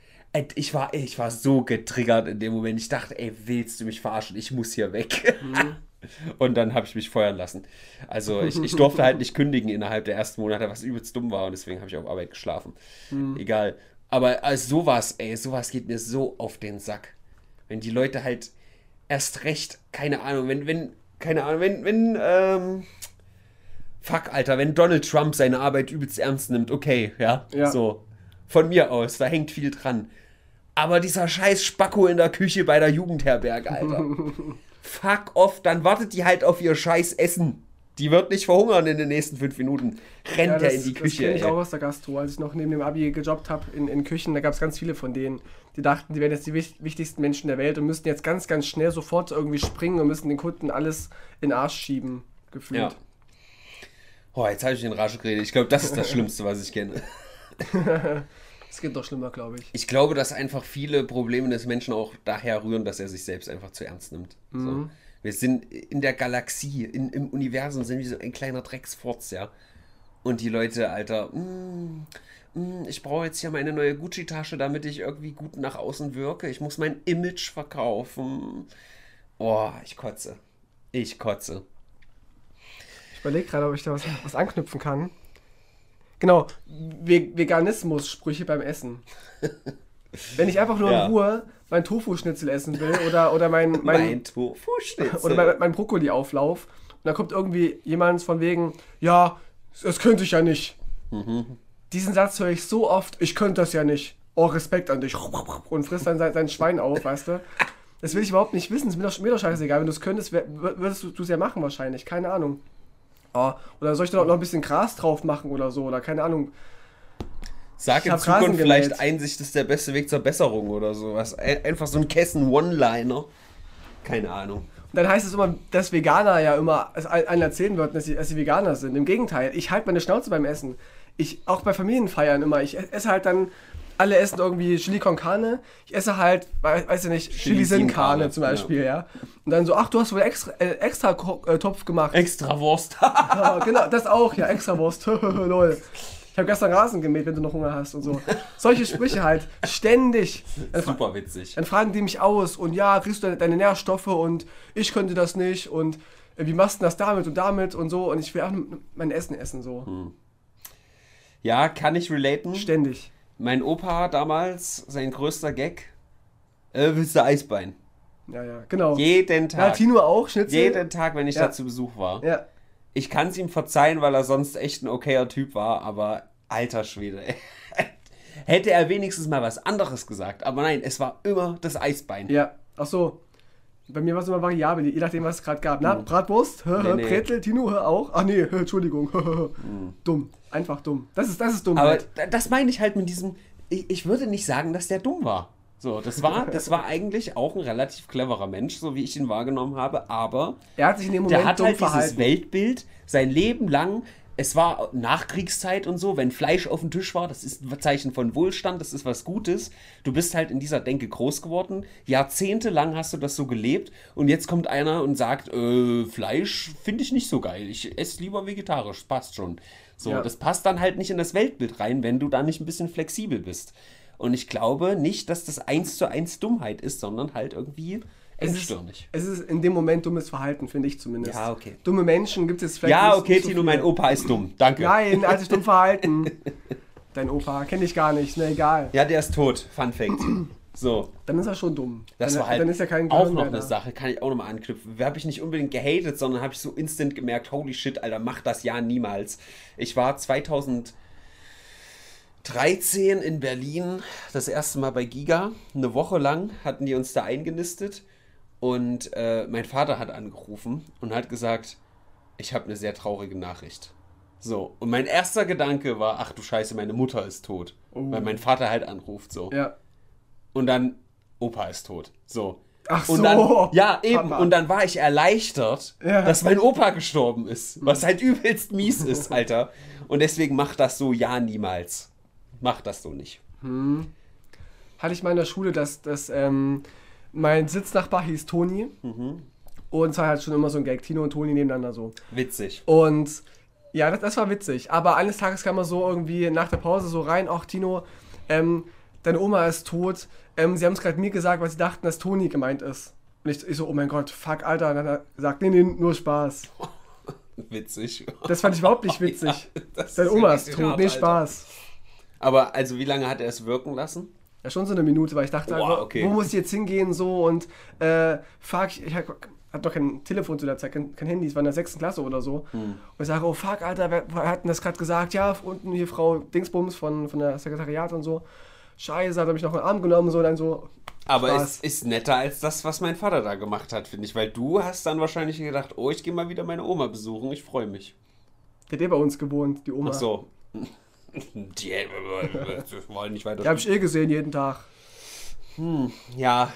Ich war, ich war so getriggert in dem Moment. Ich dachte, ey, willst du mich verarschen? Ich muss hier weg. Mhm. Und dann habe ich mich feuern lassen. Also ich, ich durfte halt nicht kündigen innerhalb der ersten Monate, was übelst dumm war und deswegen habe ich auf Arbeit geschlafen. Mhm. Egal. Aber also sowas, ey, sowas geht mir so auf den Sack. Wenn die Leute halt erst recht, keine Ahnung, wenn, wenn, keine Ahnung, wenn, wenn, ähm, fuck, Alter, wenn Donald Trump seine Arbeit übelst ernst nimmt, okay, ja, ja. so. Von mir aus, da hängt viel dran. Aber dieser scheiß Spacko in der Küche bei der Jugendherberge, Alter. fuck off, dann wartet die halt auf ihr scheiß Essen. Die wird nicht verhungern in den nächsten fünf Minuten. Rennt ja, das, in die Küche. Das kenne ich auch aus der Gastro. Als ich noch neben dem Abi gejobbt habe in, in Küchen, da gab es ganz viele von denen, die dachten, die wären jetzt die wichtigsten Menschen der Welt und müssten jetzt ganz, ganz schnell sofort irgendwie springen und müssen den Kunden alles in den Arsch schieben, gefühlt. Ja. Oh, jetzt habe ich in Rage geredet. Ich glaube, das ist das Schlimmste, was ich kenne. Es geht doch schlimmer, glaube ich. Ich glaube, dass einfach viele Probleme des Menschen auch daher rühren, dass er sich selbst einfach zu ernst nimmt. Mhm. So. Wir sind in der Galaxie, in, im Universum sind wir so ein kleiner Drecksfurz, ja. Und die Leute, Alter, mm, mm, ich brauche jetzt hier meine neue Gucci-Tasche, damit ich irgendwie gut nach außen wirke. Ich muss mein Image verkaufen. Oh, ich kotze. Ich kotze. Ich überlege gerade, ob ich da was, was anknüpfen kann. Genau, Veganismus-Sprüche beim Essen. Wenn ich einfach nur ja. in Ruhe mein Tofu-Schnitzel essen will oder, oder mein, mein, mein Tofu-Schnitzel oder mein, mein Brokkoli-Auflauf und dann kommt irgendwie jemand von wegen, ja, das könnte ich ja nicht. Mhm. Diesen Satz höre ich so oft, ich könnte das ja nicht. Oh, Respekt an dich. Und frisst dann sein, sein Schwein auf, weißt du? Das will ich überhaupt nicht wissen. Das ist mir doch, mir doch scheißegal. Wenn du es könntest, würdest du es ja machen wahrscheinlich. Keine Ahnung. Oh, oder soll ich da noch ein bisschen Gras drauf machen oder so? Oder keine Ahnung. Sag in Zukunft vielleicht Einsicht ist der beste Weg zur Besserung oder sowas. Einfach so ein Kessen-One-Liner. Keine Ahnung. Und dann heißt es immer, dass Veganer ja immer allen erzählen würden, dass sie, dass sie Veganer sind. Im Gegenteil, ich halte meine Schnauze beim Essen. Ich, auch bei Familienfeiern immer. Ich esse halt dann alle essen irgendwie Chili con Carne. Ich esse halt, weiß ich nicht, Chili, Chili sin Carne zum Beispiel, ja. ja. Und dann so, ach, du hast wohl extra, äh, extra äh, Topf gemacht. Extra Wurst. ja, genau, das auch, ja, extra Wurst. Lol. Ich habe gestern Rasen gemäht, wenn du noch Hunger hast und so. Solche Sprüche halt, ständig. Super witzig. Dann fragen die mich aus und ja, kriegst du deine Nährstoffe und ich könnte das nicht und äh, wie machst du das damit und damit und so und ich will auch mein Essen essen so. Hm. Ja, kann ich relaten. Ständig. Mein Opa damals, sein größter Gag, äh, willst du Eisbein? Ja, ja, genau. Jeden Tag. Ja, Tino auch, Schnitzel? Jeden Tag, wenn ich ja. da zu Besuch war. Ja. Ich kann es ihm verzeihen, weil er sonst echt ein okayer Typ war, aber alter Schwede. Hätte er wenigstens mal was anderes gesagt. Aber nein, es war immer das Eisbein. Ja, ach so. Bei mir war es immer variabel, je nachdem, was es gerade gab. Na, mhm. Bratwurst, nee, nee. Bretel, Tino auch. Ach nee, Entschuldigung. mhm. Dumm. Einfach dumm. Das ist, das ist dumm. Aber das meine ich halt mit diesem. Ich, ich würde nicht sagen, dass der dumm war. So, das war, das war eigentlich auch ein relativ cleverer Mensch, so wie ich ihn wahrgenommen habe, aber er hat sich in dem Moment der hat halt verhalten. dieses Weltbild sein Leben lang es war Nachkriegszeit und so, wenn Fleisch auf dem Tisch war, das ist ein Zeichen von Wohlstand, das ist was Gutes. Du bist halt in dieser Denke groß geworden. Jahrzehntelang hast du das so gelebt und jetzt kommt einer und sagt, äh, Fleisch finde ich nicht so geil. Ich esse lieber vegetarisch, passt schon. So, ja. das passt dann halt nicht in das Weltbild rein, wenn du da nicht ein bisschen flexibel bist. Und ich glaube nicht, dass das eins zu eins Dummheit ist, sondern halt irgendwie es ist, es ist in dem Moment dummes Verhalten, finde ich zumindest. Ja, okay. Dumme Menschen gibt es vielleicht. Ja, okay, Tino, so mein Opa ist dumm. Danke. Nein, er hat sich dumm verhalten. Dein Opa, kenne ich gar nicht, mir egal. Ja, der ist tot. Fun Fact. So. Dann ist er schon dumm. Das dann, war halt dann ist ja kein auch noch eine Sache, kann ich auch nochmal anknüpfen. Habe ich nicht unbedingt gehatet, sondern habe ich so instant gemerkt, holy shit, Alter, mach das ja niemals. Ich war 2013 in Berlin, das erste Mal bei Giga. Eine Woche lang hatten die uns da eingenistet. Und äh, mein Vater hat angerufen und hat gesagt, ich habe eine sehr traurige Nachricht. So, und mein erster Gedanke war, ach du Scheiße, meine Mutter ist tot. Oh. Weil mein Vater halt anruft, so. Ja. Und dann, Opa ist tot. So. Ach Und so. dann, ja, eben. Papa. Und dann war ich erleichtert, Ja. dass mein Opa gestorben ist. Was halt übelst mies ist, Alter. Und deswegen macht das so ja niemals. Macht das so nicht. hatte ich mal in der Schule, dass, dass ähm, mein Sitznachbar hieß Toni. Und es war halt schon immer so ein Gag, Tino und Toni nebeneinander so. Witzig. Und ja, das, das war witzig. Aber eines Tages kam er so irgendwie nach der Pause so rein, ach Tino, ähm, deine Oma ist tot. Ähm, sie haben es gerade mir gesagt, weil sie dachten, dass Toni gemeint ist. Und ich, ich so, oh mein Gott, fuck, Alter. Und dann hat er gesagt, nee, nee, nur Spaß. Witzig. Das fand ich überhaupt nicht witzig. Ja, Deine Oma ist tot, nee. Spaß. Aber also wie lange hat er es wirken lassen? Ja, schon so eine Minute, weil ich dachte, Boah, wo- okay. wo muss ich jetzt hingehen so und äh, fuck, ich, ich hatte doch kein Telefon zu der Zeit, kein, kein Handy, es war in der sechsten Klasse oder so. Hm. Und ich sage, oh fuck, Alter, wer, wer hat denn das gerade gesagt? Ja, unten hier Frau Dingsbums von, von der Sekretariat und so. Scheiße, hat er mich noch in den Arm genommen so und dann so. Aber Spaß. es ist netter als das, was mein Vater da gemacht hat, finde ich. Weil du hast dann wahrscheinlich gedacht, oh, ich gehe mal wieder meine Oma besuchen, ich freue mich. Die hat eh bei uns gewohnt, die Oma. Ach so. Die wollen nicht weiter. Die habe ich eh gesehen jeden Tag. Ja,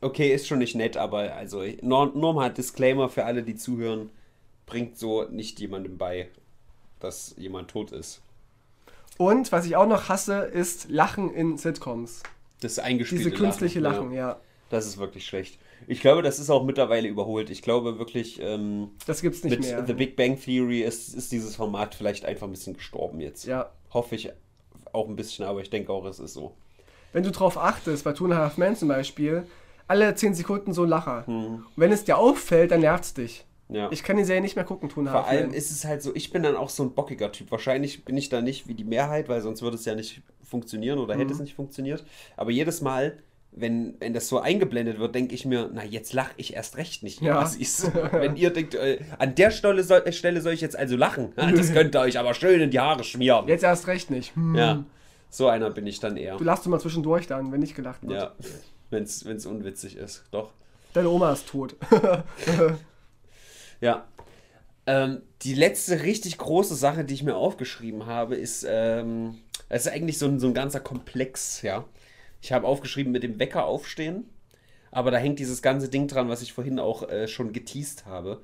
okay, ist schon nicht nett, aber also Norm, Norm hat Disclaimer für alle, die zuhören, bringt so nicht jemandem bei, dass jemand tot ist. Und was ich auch noch hasse, ist Lachen in Sitcoms. Das eingespielte Diese künstliche Lachen, ja. ja. Das ist wirklich schlecht. Ich glaube, das ist auch mittlerweile überholt. Ich glaube wirklich, ähm, Das gibt's nicht mit mehr. The Big Bang Theory ist, ist dieses Format vielleicht einfach ein bisschen gestorben jetzt. Ja. Hoffe ich auch ein bisschen, aber ich denke auch, es ist so. wenn du drauf achtest, bei Two and a Half Men zum Beispiel, alle 10 Sekunden so ein Lacher. Und wenn es dir auffällt, dann nervt's dich. Hm. Ja. Ich kann die Serie nicht mehr gucken, Two and a Vor Half allem ist es halt so, ich bin dann auch so ein bockiger Typ. Wahrscheinlich bin ich da nicht wie die Mehrheit, weil sonst würde es ja nicht funktionieren oder hätte es Mhm. nicht funktioniert. Aber jedes Mal, wenn, wenn das so eingeblendet wird, denke ich mir, na, jetzt lache ich erst recht nicht. Ja. Was ist, wenn ihr denkt, äh, an der Stelle soll, äh, Stelle soll ich jetzt also lachen. Das könnt ihr euch aber schön in die Haare schmieren. Jetzt erst recht nicht. Hm. Ja, so einer bin ich dann eher. Du lachst mal zwischendurch dann, wenn nicht gelacht wird. Ja, wenn es unwitzig ist. Doch. Deine Oma ist tot. Ja. Ähm, die letzte richtig große Sache, die ich mir aufgeschrieben habe, ist, ähm, es ist eigentlich so ein, so ein ganzer Komplex, ja. Ich habe aufgeschrieben mit dem Wecker aufstehen, aber da hängt dieses ganze Ding dran, was ich vorhin auch äh, schon geteased habe.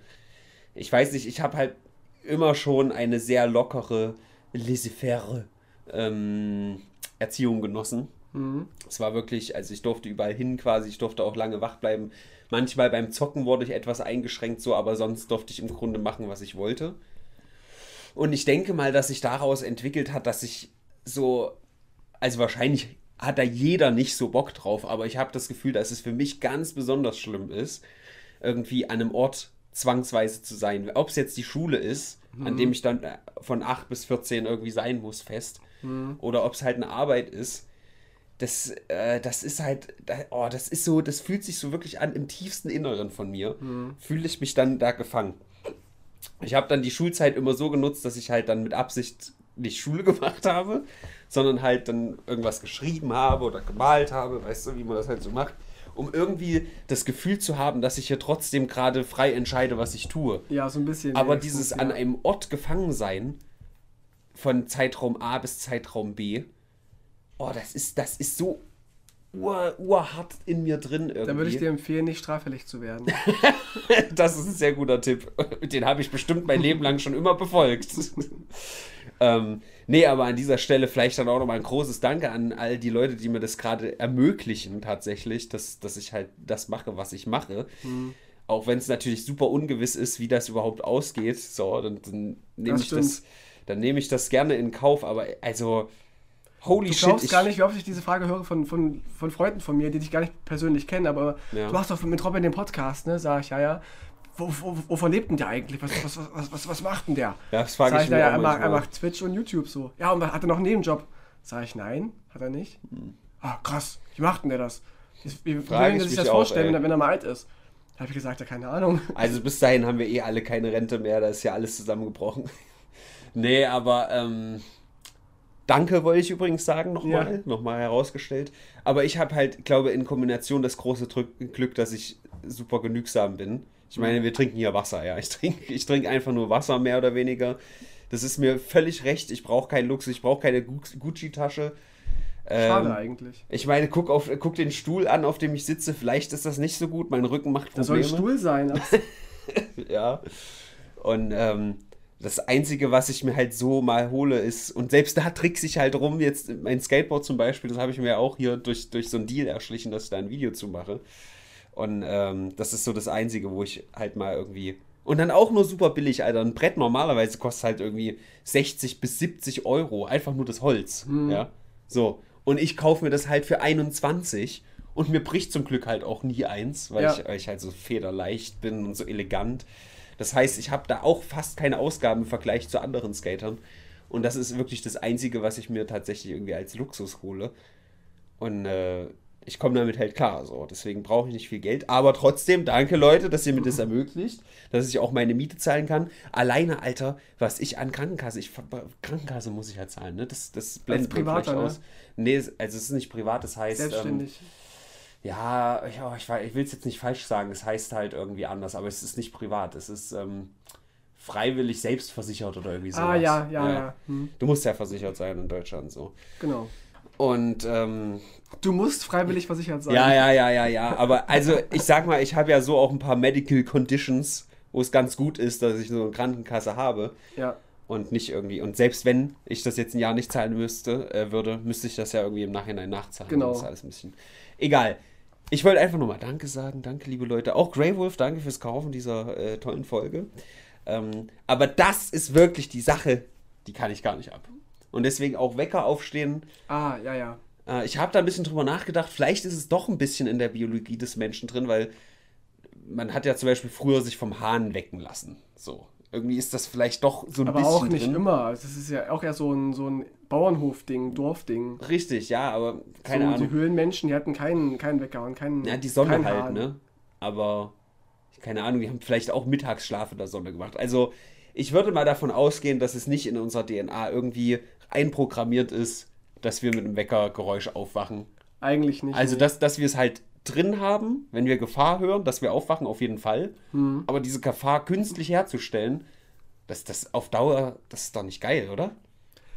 Ich weiß nicht, ich habe halt immer schon eine sehr lockere, laissez-faire ähm, Erziehung genossen. Es war wirklich, also ich durfte überall hin quasi, ich durfte auch lange wach bleiben. Manchmal beim Zocken wurde ich etwas eingeschränkt, so, aber sonst durfte ich im Grunde machen, was ich wollte. Und ich denke mal, dass sich daraus entwickelt hat, dass ich so, also wahrscheinlich hat da jeder nicht so Bock drauf, aber ich habe das Gefühl, dass es für mich ganz besonders schlimm ist, irgendwie an einem Ort zwangsweise zu sein. Ob es jetzt die Schule ist, an dem ich dann äh, von 8 bis 14 irgendwie sein muss, fest, oder ob es halt eine Arbeit ist das, äh, das ist halt, oh, das ist so, das fühlt sich so wirklich an im tiefsten Inneren von mir. Fühle ich mich dann da gefangen. Ich habe dann die Schulzeit immer so genutzt, dass ich halt dann mit Absicht nicht Schule gemacht habe, sondern halt dann irgendwas geschrieben habe oder gemalt habe, weißt du, wie man das halt so macht, um irgendwie das Gefühl zu haben, dass ich hier trotzdem gerade frei entscheide, was ich tue. Ja, so ein bisschen. Aber dieses ja. an einem Ort gefangen sein, von Zeitraum A bis Zeitraum B, oh, das ist, das ist so ur, urhart in mir drin irgendwie. Da würde ich dir empfehlen, nicht straffällig zu werden. das ist ein sehr guter Tipp. Den habe ich bestimmt mein Leben lang schon immer befolgt. ähm, nee, aber an dieser Stelle vielleicht dann auch nochmal ein großes Danke an all die Leute, die mir das gerade ermöglichen, tatsächlich, dass, dass ich halt das mache, was ich mache. Mhm. Auch wenn es natürlich super ungewiss ist, wie das überhaupt ausgeht. So, dann, dann nehme ich das, dann nehme ich das gerne in Kauf. Aber also, holy Du shit, glaubst gar nicht, wie oft ich diese Frage höre von, von, von Freunden von mir, die dich gar nicht persönlich kennen, aber Ja. du machst doch mit Robin den Podcast, ne? Sag ich, ja, ja. Wo, wo, wovon lebt denn der eigentlich? Was, was, was, was, was macht denn der? Ja, das frage ich ich, mir er, macht, er macht Twitch und YouTube so. Ja, und hat er noch einen Nebenjob? Sag ich, nein, hat er nicht. Ah, krass, wie macht denn der das? Wie, Frag will ich sich das auch, vorstellen, ey. wenn er- mal alt ist? Da habe ich gesagt, ja, keine Ahnung. Also bis dahin haben wir eh alle keine Rente mehr, da ist ja alles zusammengebrochen. nee, aber ähm, danke wollte ich übrigens sagen, nochmal, Ja. nochmal herausgestellt. Aber ich habe halt, glaube in Kombination das große Glück, dass ich super genügsam bin. Ich meine, wir trinken hier Wasser, ja. Ich trinke ich trink einfach nur Wasser, mehr oder weniger. Das ist mir völlig recht. Ich brauche keinen Luxus, ich brauche keine Gu- Gucci-Tasche. Schade Ähm, eigentlich. Ich meine, guck, auf, guck den Stuhl an, auf dem ich sitze. Vielleicht ist das nicht so gut. Mein Rücken macht Das soll Probleme. ein Stuhl sein. aber- Ja. Und ähm, das Einzige, was ich mir halt so mal hole, ist, und selbst da trickse ich halt rum, jetzt mein Skateboard zum Beispiel, das habe ich mir ja auch hier durch, durch so einen Deal erschlichen, dass ich da ein Video zu mache. Und ähm, das ist so das Einzige, wo ich halt mal irgendwie. Und dann auch nur super billig, Alter. Ein Brett normalerweise kostet halt irgendwie 60 bis 70 Euro. Einfach nur das Holz. Ja. So. Und ich kaufe mir das halt für 21 und mir bricht zum Glück halt auch nie eins, weil, Ja. ich, weil ich halt so federleicht bin und so elegant. Das heißt, ich habe da auch fast keine Ausgaben im Vergleich zu anderen Skatern. Und das ist wirklich das Einzige, was ich mir tatsächlich irgendwie als Luxus hole. Und äh, ich komme damit halt klar. So. Deswegen brauche ich nicht viel Geld. Aber trotzdem, danke Leute, dass ihr mir das ermöglicht, dass ich auch meine Miete zahlen kann. Alleine, Alter, was ich an Krankenkasse, ich, Krankenkasse muss ich ja zahlen, ne? Das, das blendet vielleicht ne? aus. Nee, also es ist nicht privat, das heißt. Ähm, Selbstständig. ja, ich, oh, ich, ich will es jetzt nicht falsch sagen, es heißt halt irgendwie anders, aber es ist nicht privat, es ist ähm, freiwillig selbstversichert oder irgendwie sowas. ah, ja, ja, ja. Hm, Du musst ja versichert sein in Deutschland so. genau. Und ähm, Du musst freiwillig versichert sein. ja, ja, ja, ja, ja, aber also ich sag mal, ich habe ja so auch ein paar Medical Conditions, wo es ganz gut ist, dass ich so eine Krankenkasse habe Ja. und nicht irgendwie, und selbst wenn ich das jetzt ein Jahr nicht zahlen müsste, äh, würde, müsste ich das ja irgendwie im Nachhinein nachzahlen. Genau. Das ist alles ein bisschen. Egal. Ich wollte einfach nur mal Danke sagen. Danke, liebe Leute. Auch Grey Wolf, danke fürs Kaufen dieser äh, tollen Folge. Ähm, aber das ist wirklich die Sache, die kann ich gar nicht ab. Und deswegen auch Wecker aufstehen. Ah, ja, ja. Äh, ich habe da ein bisschen drüber nachgedacht. Vielleicht ist es doch ein bisschen in der Biologie des Menschen drin, weil man hat ja zum Beispiel früher sich vom Hahn wecken lassen. So. Irgendwie ist das vielleicht doch so ein Aber bisschen auch nicht drin. immer. Das ist ja auch eher so ein, so ein Bauernhof-Ding, Dorfding. Richtig, ja, aber keine so, Ahnung. Die Höhlenmenschen, die hatten keinen, keinen Wecker und keinen. Ja, die Sonne halt, Hahn. ne? Aber keine Ahnung, die haben vielleicht auch Mittagsschlaf in der Sonne gemacht. Also ich würde mal davon ausgehen, dass es nicht in unserer DNA irgendwie einprogrammiert ist, dass wir mit einem Weckergeräusch aufwachen. Eigentlich nicht. Also nee. dass, dass wir es halt drin haben, wenn wir Gefahr hören, dass wir aufwachen, auf jeden Fall. Hm. Aber diese Gefahr künstlich herzustellen, das, das auf Dauer, das ist doch nicht geil, oder?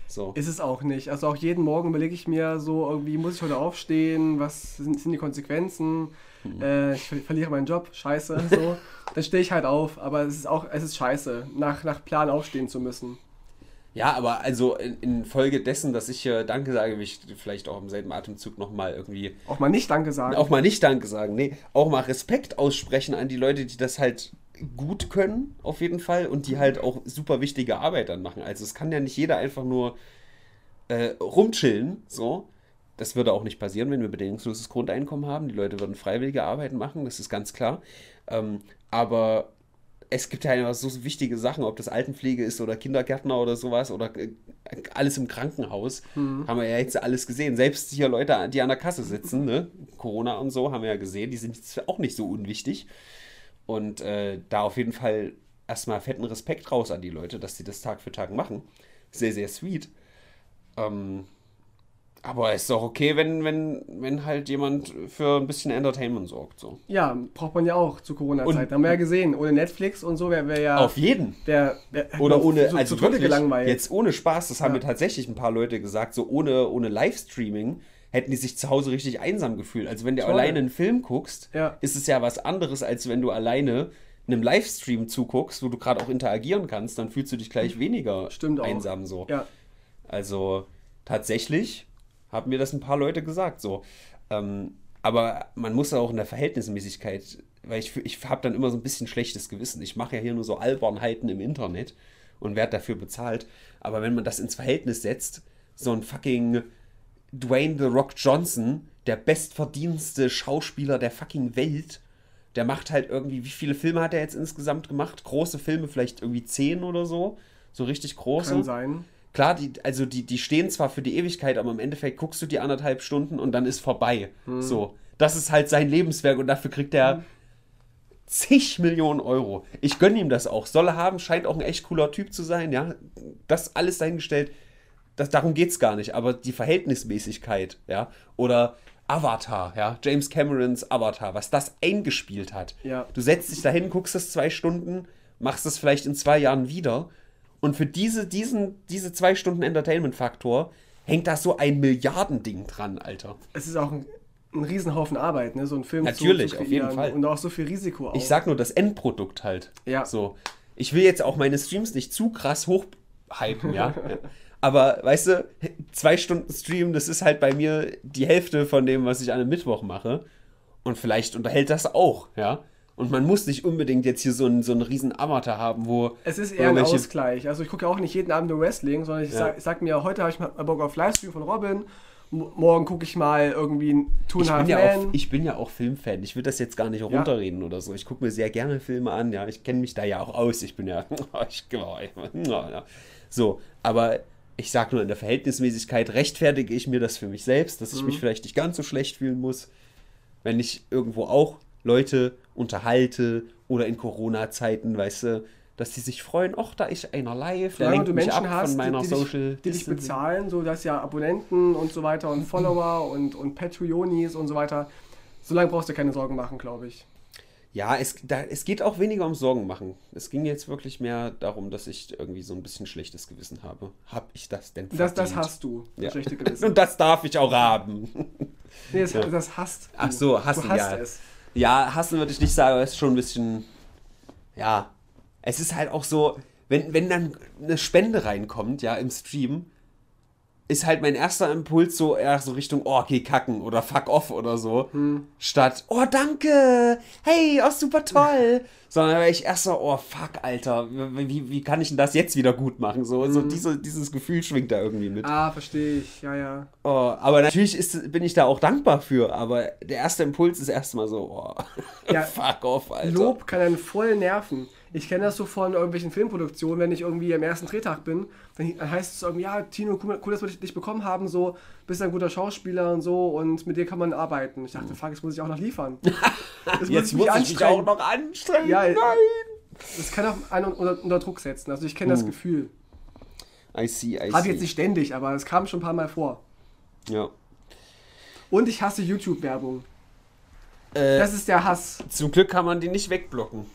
So. Ist es auch nicht. Also auch jeden Morgen überlege ich mir so, irgendwie muss ich heute aufstehen, was sind, sind die Konsequenzen? Mhm. Äh, ich ver verliere meinen Job, scheiße, so. Dann stehe ich halt auf, aber es ist auch, es ist scheiße, nach, nach Plan aufstehen zu müssen. Ja, aber also in, in Folge dessen, dass ich äh, Danke sage, will ich vielleicht auch im selben Atemzug nochmal irgendwie Auch mal nicht Danke sagen. auch mal nicht Danke sagen, nee, auch mal Respekt aussprechen an die Leute, die das halt gut können, auf jeden Fall, und die halt auch super wichtige Arbeit dann machen. Also es kann ja nicht jeder einfach nur äh, rumchillen, so. Das würde auch nicht passieren, wenn wir bedingungsloses Grundeinkommen haben. Die Leute würden freiwillige Arbeiten machen, das ist ganz klar. Ähm, aber es gibt ja einfach so wichtige Sachen, ob das Altenpflege ist oder Kindergärtner oder sowas oder äh, alles im Krankenhaus. Haben wir ja jetzt alles gesehen. Selbst hier Leute, die an der Kasse sitzen, ne? Corona und so, haben wir ja gesehen, die sind jetzt auch nicht so unwichtig. Und äh, da auf jeden Fall erstmal fetten Respekt raus an die Leute, dass sie das Tag für Tag machen. Sehr, sehr sweet. Ähm, aber es ist doch okay, wenn, wenn, wenn halt jemand für ein bisschen Entertainment sorgt. So. Ja, braucht man ja auch zu Corona-Zeiten. Haben wir ja gesehen. Ohne Netflix und so wäre wär ja. Auf jeden. Wär, hätte Oder ohne, zu, also wirklich, gelangweilt. jetzt ohne Spaß, das haben Ja. mir tatsächlich ein paar Leute gesagt, so ohne, ohne Livestreaming hätten die sich zu Hause richtig einsam gefühlt. Also wenn du Toll. alleine einen Film guckst, Ja. ist es ja was anderes, als wenn du alleine einem Livestream zuguckst, wo du gerade auch interagieren kannst, dann fühlst du dich gleich weniger Stimmt auch. einsam so. Ja. Also tatsächlich haben mir das ein paar Leute gesagt so. Ähm, aber man muss auch in der Verhältnismäßigkeit, weil ich, ich habe dann immer so ein bisschen schlechtes Gewissen. Ich mache ja hier nur so Albernheiten im Internet und werde dafür bezahlt. Aber wenn man das ins Verhältnis setzt, so ein fucking Dwayne The Rock Johnson, der bestverdienste Schauspieler der fucking Welt, der macht halt irgendwie, wie viele Filme hat er jetzt insgesamt gemacht? Große Filme, vielleicht irgendwie zehn oder so. So richtig große. Kann sein. Klar, die, also die, die stehen zwar für die Ewigkeit, aber im Endeffekt guckst du die anderthalb Stunden und dann ist vorbei. So. Das ist halt sein Lebenswerk und dafür kriegt er zig Millionen Euro. Ich gönne ihm das auch. Soll er haben, scheint auch ein echt cooler Typ zu sein, ja. Das alles dahingestellt, das, darum geht es gar nicht. Aber die Verhältnismäßigkeit, ja, oder Avatar, ja, James Camerons Avatar, was das eingespielt hat. Ja. Du setzt dich dahin, guckst es zwei Stunden, machst es vielleicht in zwei Jahren wieder Und für diese, diesen, diese zwei Stunden Entertainment-Faktor hängt da so ein Milliardending dran, Alter. Es ist auch ein, ein Riesenhaufen Arbeit, ne? so ein Film Natürlich, zu, auf jeden Fall. Und auch so viel Risiko auch. Ich sag nur das Endprodukt halt. Ja. So. Ich will jetzt auch meine Streams nicht zu krass hochhypen, ja. Aber weißt du, zwei Stunden Stream, das ist halt bei mir die Hälfte von dem, was ich an einem Mittwoch mache. Und vielleicht unterhält das auch, ja. Und man muss nicht unbedingt jetzt hier so einen, so einen riesen Avatar haben, wo. Es ist eher ein Ausgleich. Also ich gucke ja auch nicht jeden Abend nur Wrestling, sondern ich, Ja. sag, ich sag mir, heute habe ich mal Bock auf Livestream von Robin. Morgen gucke ich mal irgendwie ein Two Ich bin, ja auch, ich bin ja auch Filmfan. Ich will das jetzt gar nicht runterreden oder so. Ich gucke mir sehr gerne Filme an. Ja, ich kenne mich da ja auch aus. Ich bin ja, ich, ja. so. Aber ich sag nur in der Verhältnismäßigkeit rechtfertige ich mir das für mich selbst, dass ich Mhm. mich vielleicht nicht ganz so schlecht fühlen muss, wenn ich irgendwo auch Leute unterhalte oder in Corona-Zeiten, weißt du, dass die sich freuen, ach, da ist einer live, der Solange lenkt du mich Menschen ab hast, von meiner die, die, Social dich, die dich bezahlen, so dass ja Abonnenten und so weiter und Follower und, und Patreonis und so weiter, solange brauchst du keine Sorgen machen, glaube ich. Ja, es, da, es geht auch weniger um Sorgen machen. Es ging jetzt wirklich mehr darum, dass ich irgendwie so ein bisschen schlechtes Gewissen habe. Hab ich das denn Das, das verdient? hast du, das Ja. schlechte Gewissen. Und das darf ich auch haben. nee, das, Ja. das hast du. Ach so, hassen, du hast ja. es. Ja, hassen würde ich nicht sagen, aber es ist schon ein bisschen. Ja. Es ist halt auch so, wenn, wenn dann eine Spende reinkommt, ja, im Stream, ist halt mein erster Impuls so eher so Richtung, oh, geh kacken oder fuck off oder so. Statt, oh, danke, hey, oh, super toll. Sondern wäre ich erst so, oh, fuck, Alter, wie, wie kann ich denn das jetzt wieder gut machen? So, so diese, dieses Gefühl schwingt da irgendwie mit. Ah, verstehe ich, ja, ja. Oh, aber natürlich ist, bin ich da auch dankbar für, aber der erste Impuls ist erstmal so, oh, Ja, fuck off, Alter. Lob kann einen voll nerven. Ich kenne das so von irgendwelchen Filmproduktionen, wenn ich irgendwie am ersten Drehtag bin, dann heißt es irgendwie, ja, Tino, cool, dass wir dich bekommen haben, so, bist ein guter Schauspieler und so und mit dir kann man arbeiten. Ich dachte, fuck, jetzt muss ich auch noch liefern. Das Jetzt muss ich mich auch noch anstrengen. Ja, Nein. Das kann auch einen unter, unter Druck setzen. Also ich kenne das Gefühl. I see, I Habe see. jetzt nicht ständig, aber es kam schon ein paar Mal vor. Ja. Und ich hasse YouTube-Werbung. Äh, Das ist der Hass. zum Glück kann man die nicht wegblocken.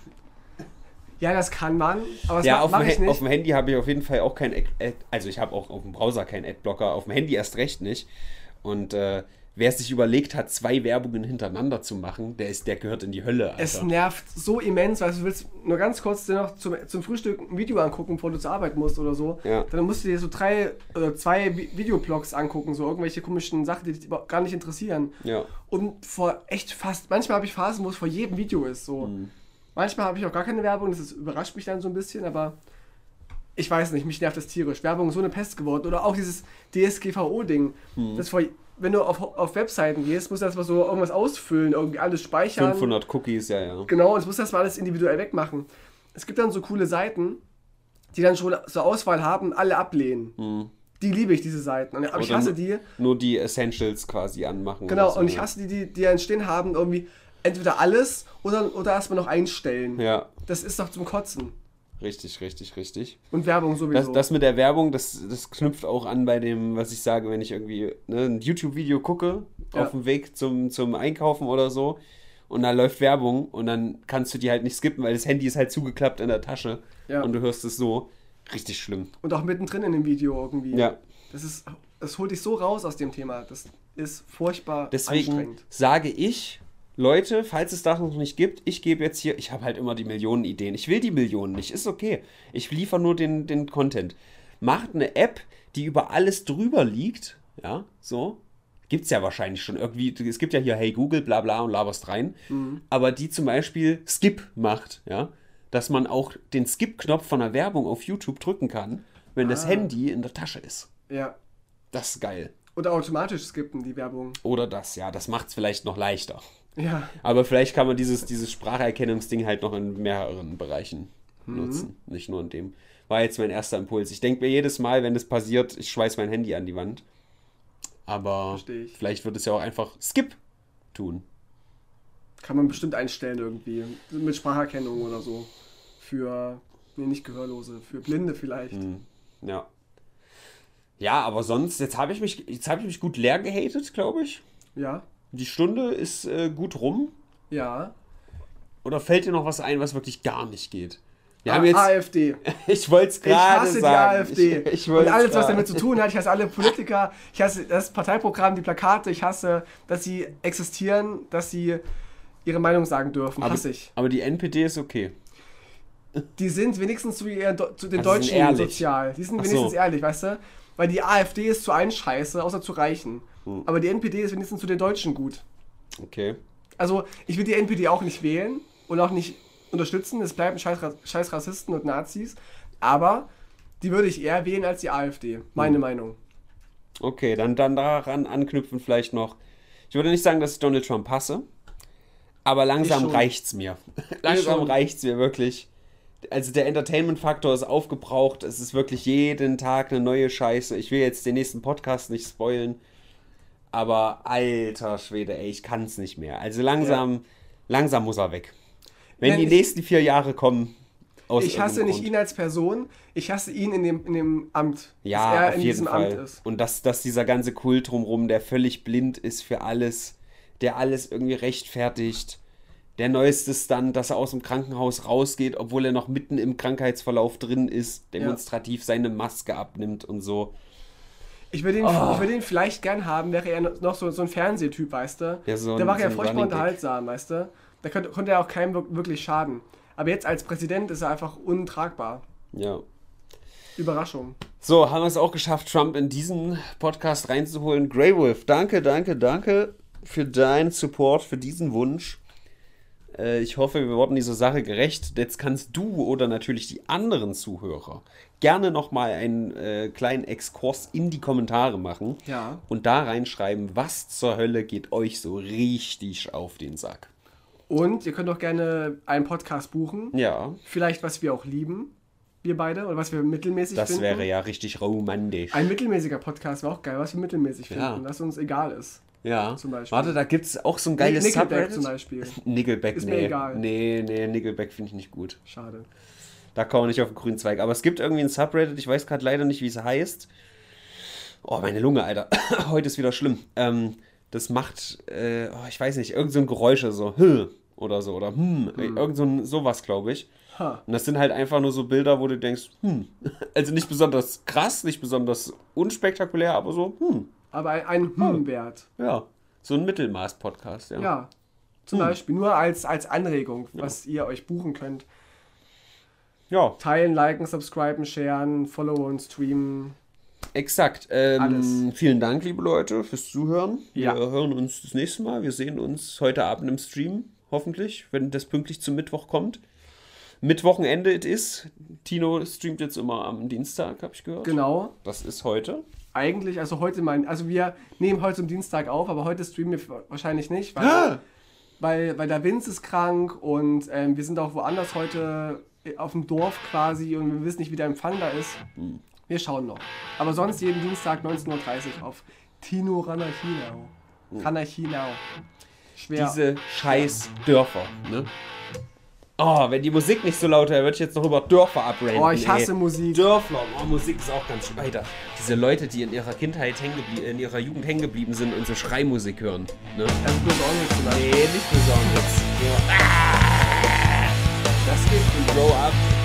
Ja, das kann man, aber das ja, auf dem, ich Ha- auf nicht. dem Handy habe ich auf jeden Fall auch kein Ad, also ich habe auch auf dem Browser keinen Adblocker, auf dem Handy erst recht nicht. Und äh, wer sich überlegt hat, zwei Werbungen hintereinander zu machen, der ist, der gehört in die Hölle, Alter. Es nervt so immens, weil du willst nur ganz kurz noch zum, zum Frühstück ein Video angucken, bevor du zur Arbeit musst oder so. Ja. Dann musst du dir so drei oder zwei Vi- Videoblogs angucken, so irgendwelche komischen Sachen, die dich überhaupt gar nicht interessieren. ja. Und vor echt fast, manchmal habe ich Phasen, wo es vor jedem Video ist. So. Mhm. Manchmal habe ich auch gar keine Werbung, das ist, überrascht mich dann so ein bisschen, aber ich weiß nicht, mich nervt das tierisch. Werbung ist so eine Pest geworden. Oder auch dieses DSGVO-Ding. Das vor, wenn du auf, auf Webseiten gehst, musst du erstmal so irgendwas ausfüllen, irgendwie alles speichern. 500 Cookies, ja, ja. Genau, und das musst du erstmal alles individuell wegmachen. Es gibt dann so coole Seiten, die dann schon so Auswahl haben, alle ablehnen. Die liebe ich, diese Seiten. Aber ich Oder hasse nur- die. Nur die Essentials quasi anmachen. Genau, so, und ich ja. hasse die, die, die dann stehen haben, irgendwie entweder alles oder, oder erstmal noch einstellen. Ja, Das ist doch zum Kotzen. richtig, richtig, richtig. Und Werbung Das, sowieso. das mit der Werbung, das, das knüpft auch an bei dem, was ich sage, wenn ich irgendwie ne, ein YouTube-Video gucke, Ja. auf dem Weg zum, zum Einkaufen oder so, und da läuft Werbung und dann kannst du die halt nicht skippen, weil das Handy ist halt zugeklappt in der Tasche Ja. und du hörst es so. Richtig schlimm. Und auch mittendrin in dem Video irgendwie. Ja. Das ist, das holt dich so raus aus dem Thema. Das ist furchtbar Deswegen anstrengend. sage ich, Leute, falls es das noch nicht gibt, ich gebe jetzt hier, ich habe halt immer die Millionen Ideen. Ich will die Millionen nicht, ist okay. Ich liefere nur den, den Content. Macht eine App, die über alles drüber liegt, ja, so. Gibt's ja wahrscheinlich schon irgendwie, es gibt ja hier Hey Google, bla bla und laberst rein, aber die zum Beispiel Skip macht, ja, dass man auch den Skip-Knopf von einer Werbung auf YouTube drücken kann, wenn das Ah. Handy in der Tasche ist. Ja. Das ist geil. Oder automatisch skippen die Werbung. Oder das, ja, das macht's vielleicht noch leichter. Ja. Aber vielleicht kann man dieses, dieses Spracherkennungsding halt noch in mehreren Bereichen Mhm. nutzen. Nicht nur in dem. War jetzt mein erster Impuls. Ich denke mir jedes Mal, wenn das passiert, ich schweiß mein Handy an die Wand. Aber vielleicht wird es ja auch einfach Skip tun. Kann man bestimmt einstellen irgendwie. Mit Spracherkennung oder so. Für, nee, nicht Gehörlose, für Blinde vielleicht. Hm. Ja. Ja, aber sonst, jetzt habe ich mich, jetzt habe ich mich gut leer gehatet, glaube ich. Ja. Die Stunde ist äh, gut rum. Ja. Oder fällt dir noch was ein, was wirklich gar nicht geht? Wir haben jetzt, AfD. ich wollte es Ich gerade hasse sagen. die AfD. Ich, ich und alles, was damit zu tun hat. Ich hasse alle Politiker. Ich hasse das Parteiprogramm, die Plakate. Ich hasse, dass sie existieren, dass sie ihre Meinung sagen dürfen. aber, hasse ich. aber die NPD ist okay. Die sind wenigstens zu, ihren, zu den Also Deutschen sozial. Die sind Ach so. wenigstens ehrlich, weißt du? Weil die AfD ist zu allen scheiße, außer zu Reichen. Hm. Aber die NPD ist wenigstens zu den Deutschen gut. Okay. Also, ich will die NPD auch nicht wählen und auch nicht unterstützen. Es bleiben scheiß, scheiß Rassisten und Nazis. Aber die würde ich eher wählen als die AfD. Hm. Meine Meinung. Okay, dann, dann daran anknüpfen vielleicht noch. Ich würde nicht sagen, dass ich Donald Trump hasse, aber langsam reicht's mir. langsam reicht's mir wirklich. Also der Entertainment-Faktor ist aufgebraucht. Es ist wirklich jeden Tag eine neue Scheiße. Ich will jetzt den nächsten Podcast nicht spoilen, aber alter Schwede, ey, ich kann's nicht mehr. Also langsam, langsam muss er weg. Wenn Nein, die nächsten vier Jahre kommen, aus Ich hasse nicht Grund. ihn als Person, ich hasse ihn in dem, in dem Amt. Ja, dass er auf in diesem Fall. Amt ist. Und dass, dass dieser ganze Kult drumherum, der völlig blind ist für alles, der alles irgendwie rechtfertigt. Der neueste Stunt, dass er aus dem Krankenhaus rausgeht, obwohl er noch mitten im Krankheitsverlauf drin ist, demonstrativ seine Maske abnimmt und so. Ich würde ihn, Oh. ich würde ihn vielleicht gern haben, wäre er noch so, so ein Fernsehtyp, weißt du? Ja, so Der ein- war ja so furchtbar unterhaltsam, weißt du? Da könnte, konnte er auch keinem wir- wirklich schaden. Aber jetzt als Präsident ist er einfach untragbar. Ja. Überraschung. So, haben wir es auch geschafft, Trump in diesen Podcast reinzuholen. Grey Wolf, danke, danke, danke für deinen Support, für diesen Wunsch. Äh, ich hoffe, wir wurden dieser Sache gerecht. Jetzt kannst du oder natürlich die anderen Zuhörer gerne nochmal einen äh, kleinen Exkurs in die Kommentare machen Ja. und da reinschreiben, was zur Hölle geht euch so richtig auf den Sack. Und ihr könnt auch gerne einen Podcast buchen. Ja, Vielleicht, was wir auch lieben. Wir beide. Oder was wir mittelmäßig das finden. wäre ja richtig romantisch. Ein mittelmäßiger Podcast wäre auch geil, was wir mittelmäßig Ja. finden. Was uns egal ist. Ja, zum Beispiel. warte, da gibt es auch so ein geiles Nickelback Subreddit. zum Beispiel. Nickelback, Ist nee. mir egal. Nee, nee, Nickelback finde ich nicht gut. Schade. Da kommen wir nicht auf den grünen Zweig. Aber es gibt irgendwie ein Subreddit, ich weiß gerade leider nicht, wie es heißt. Oh, meine Lunge, Alter. Heute ist wieder schlimm. Ähm, das macht, äh, oh, ich weiß nicht, irgend so ein Geräusche, so, hm, oder so, oder hm, irgend so ein, sowas, glaube ich. Ha. Und das sind halt einfach nur so Bilder, wo du denkst, hm. Also nicht besonders krass, nicht besonders unspektakulär, aber so, hm, Aber ein, ein Hm-Wert. ja. So ein Mittelmaß-Podcast, ja. Ja. Zum Beispiel. Nur als, als Anregung, was ihr euch buchen könnt. Ja, Teilen, liken, subscriben, sharen, followen, streamen. Exakt. Ähm, Alles. Vielen Dank, liebe Leute, fürs Zuhören. Ja. Wir hören uns das nächste Mal. Wir sehen uns heute Abend im Stream, hoffentlich, wenn das pünktlich zum Mittwoch kommt. Mittwochenende it is. Tino streamt jetzt immer am Dienstag, habe ich gehört. Genau. Das ist heute. Eigentlich, also heute mein, also wir nehmen heute am Dienstag auf, aber heute streamen wir wahrscheinlich nicht, weil, Ah! weil, weil der Vince ist krank und ähm, wir sind auch woanders heute auf dem Dorf quasi und wir wissen nicht, wie der Empfang da ist. Hm. Wir schauen noch. Aber sonst jeden Dienstag 19.30 Uhr auf Tino Ranachinau. Ranachinau. Schwer. Diese scheiß Dörfer, ne? Oh, wenn die Musik nicht so laut wäre, würde ich jetzt noch über Dörfer abraten. oh, ich hasse ey. Musik. Dörfler, oh, Musik ist auch ganz schön. Alter, diese Leute, die in ihrer Kindheit in ihrer Jugend hängen geblieben sind und so Schreimusik hören. Ne? Also besonders vielleicht. Nee, nicht besonders. Ja. Ah! that's it, bro. I've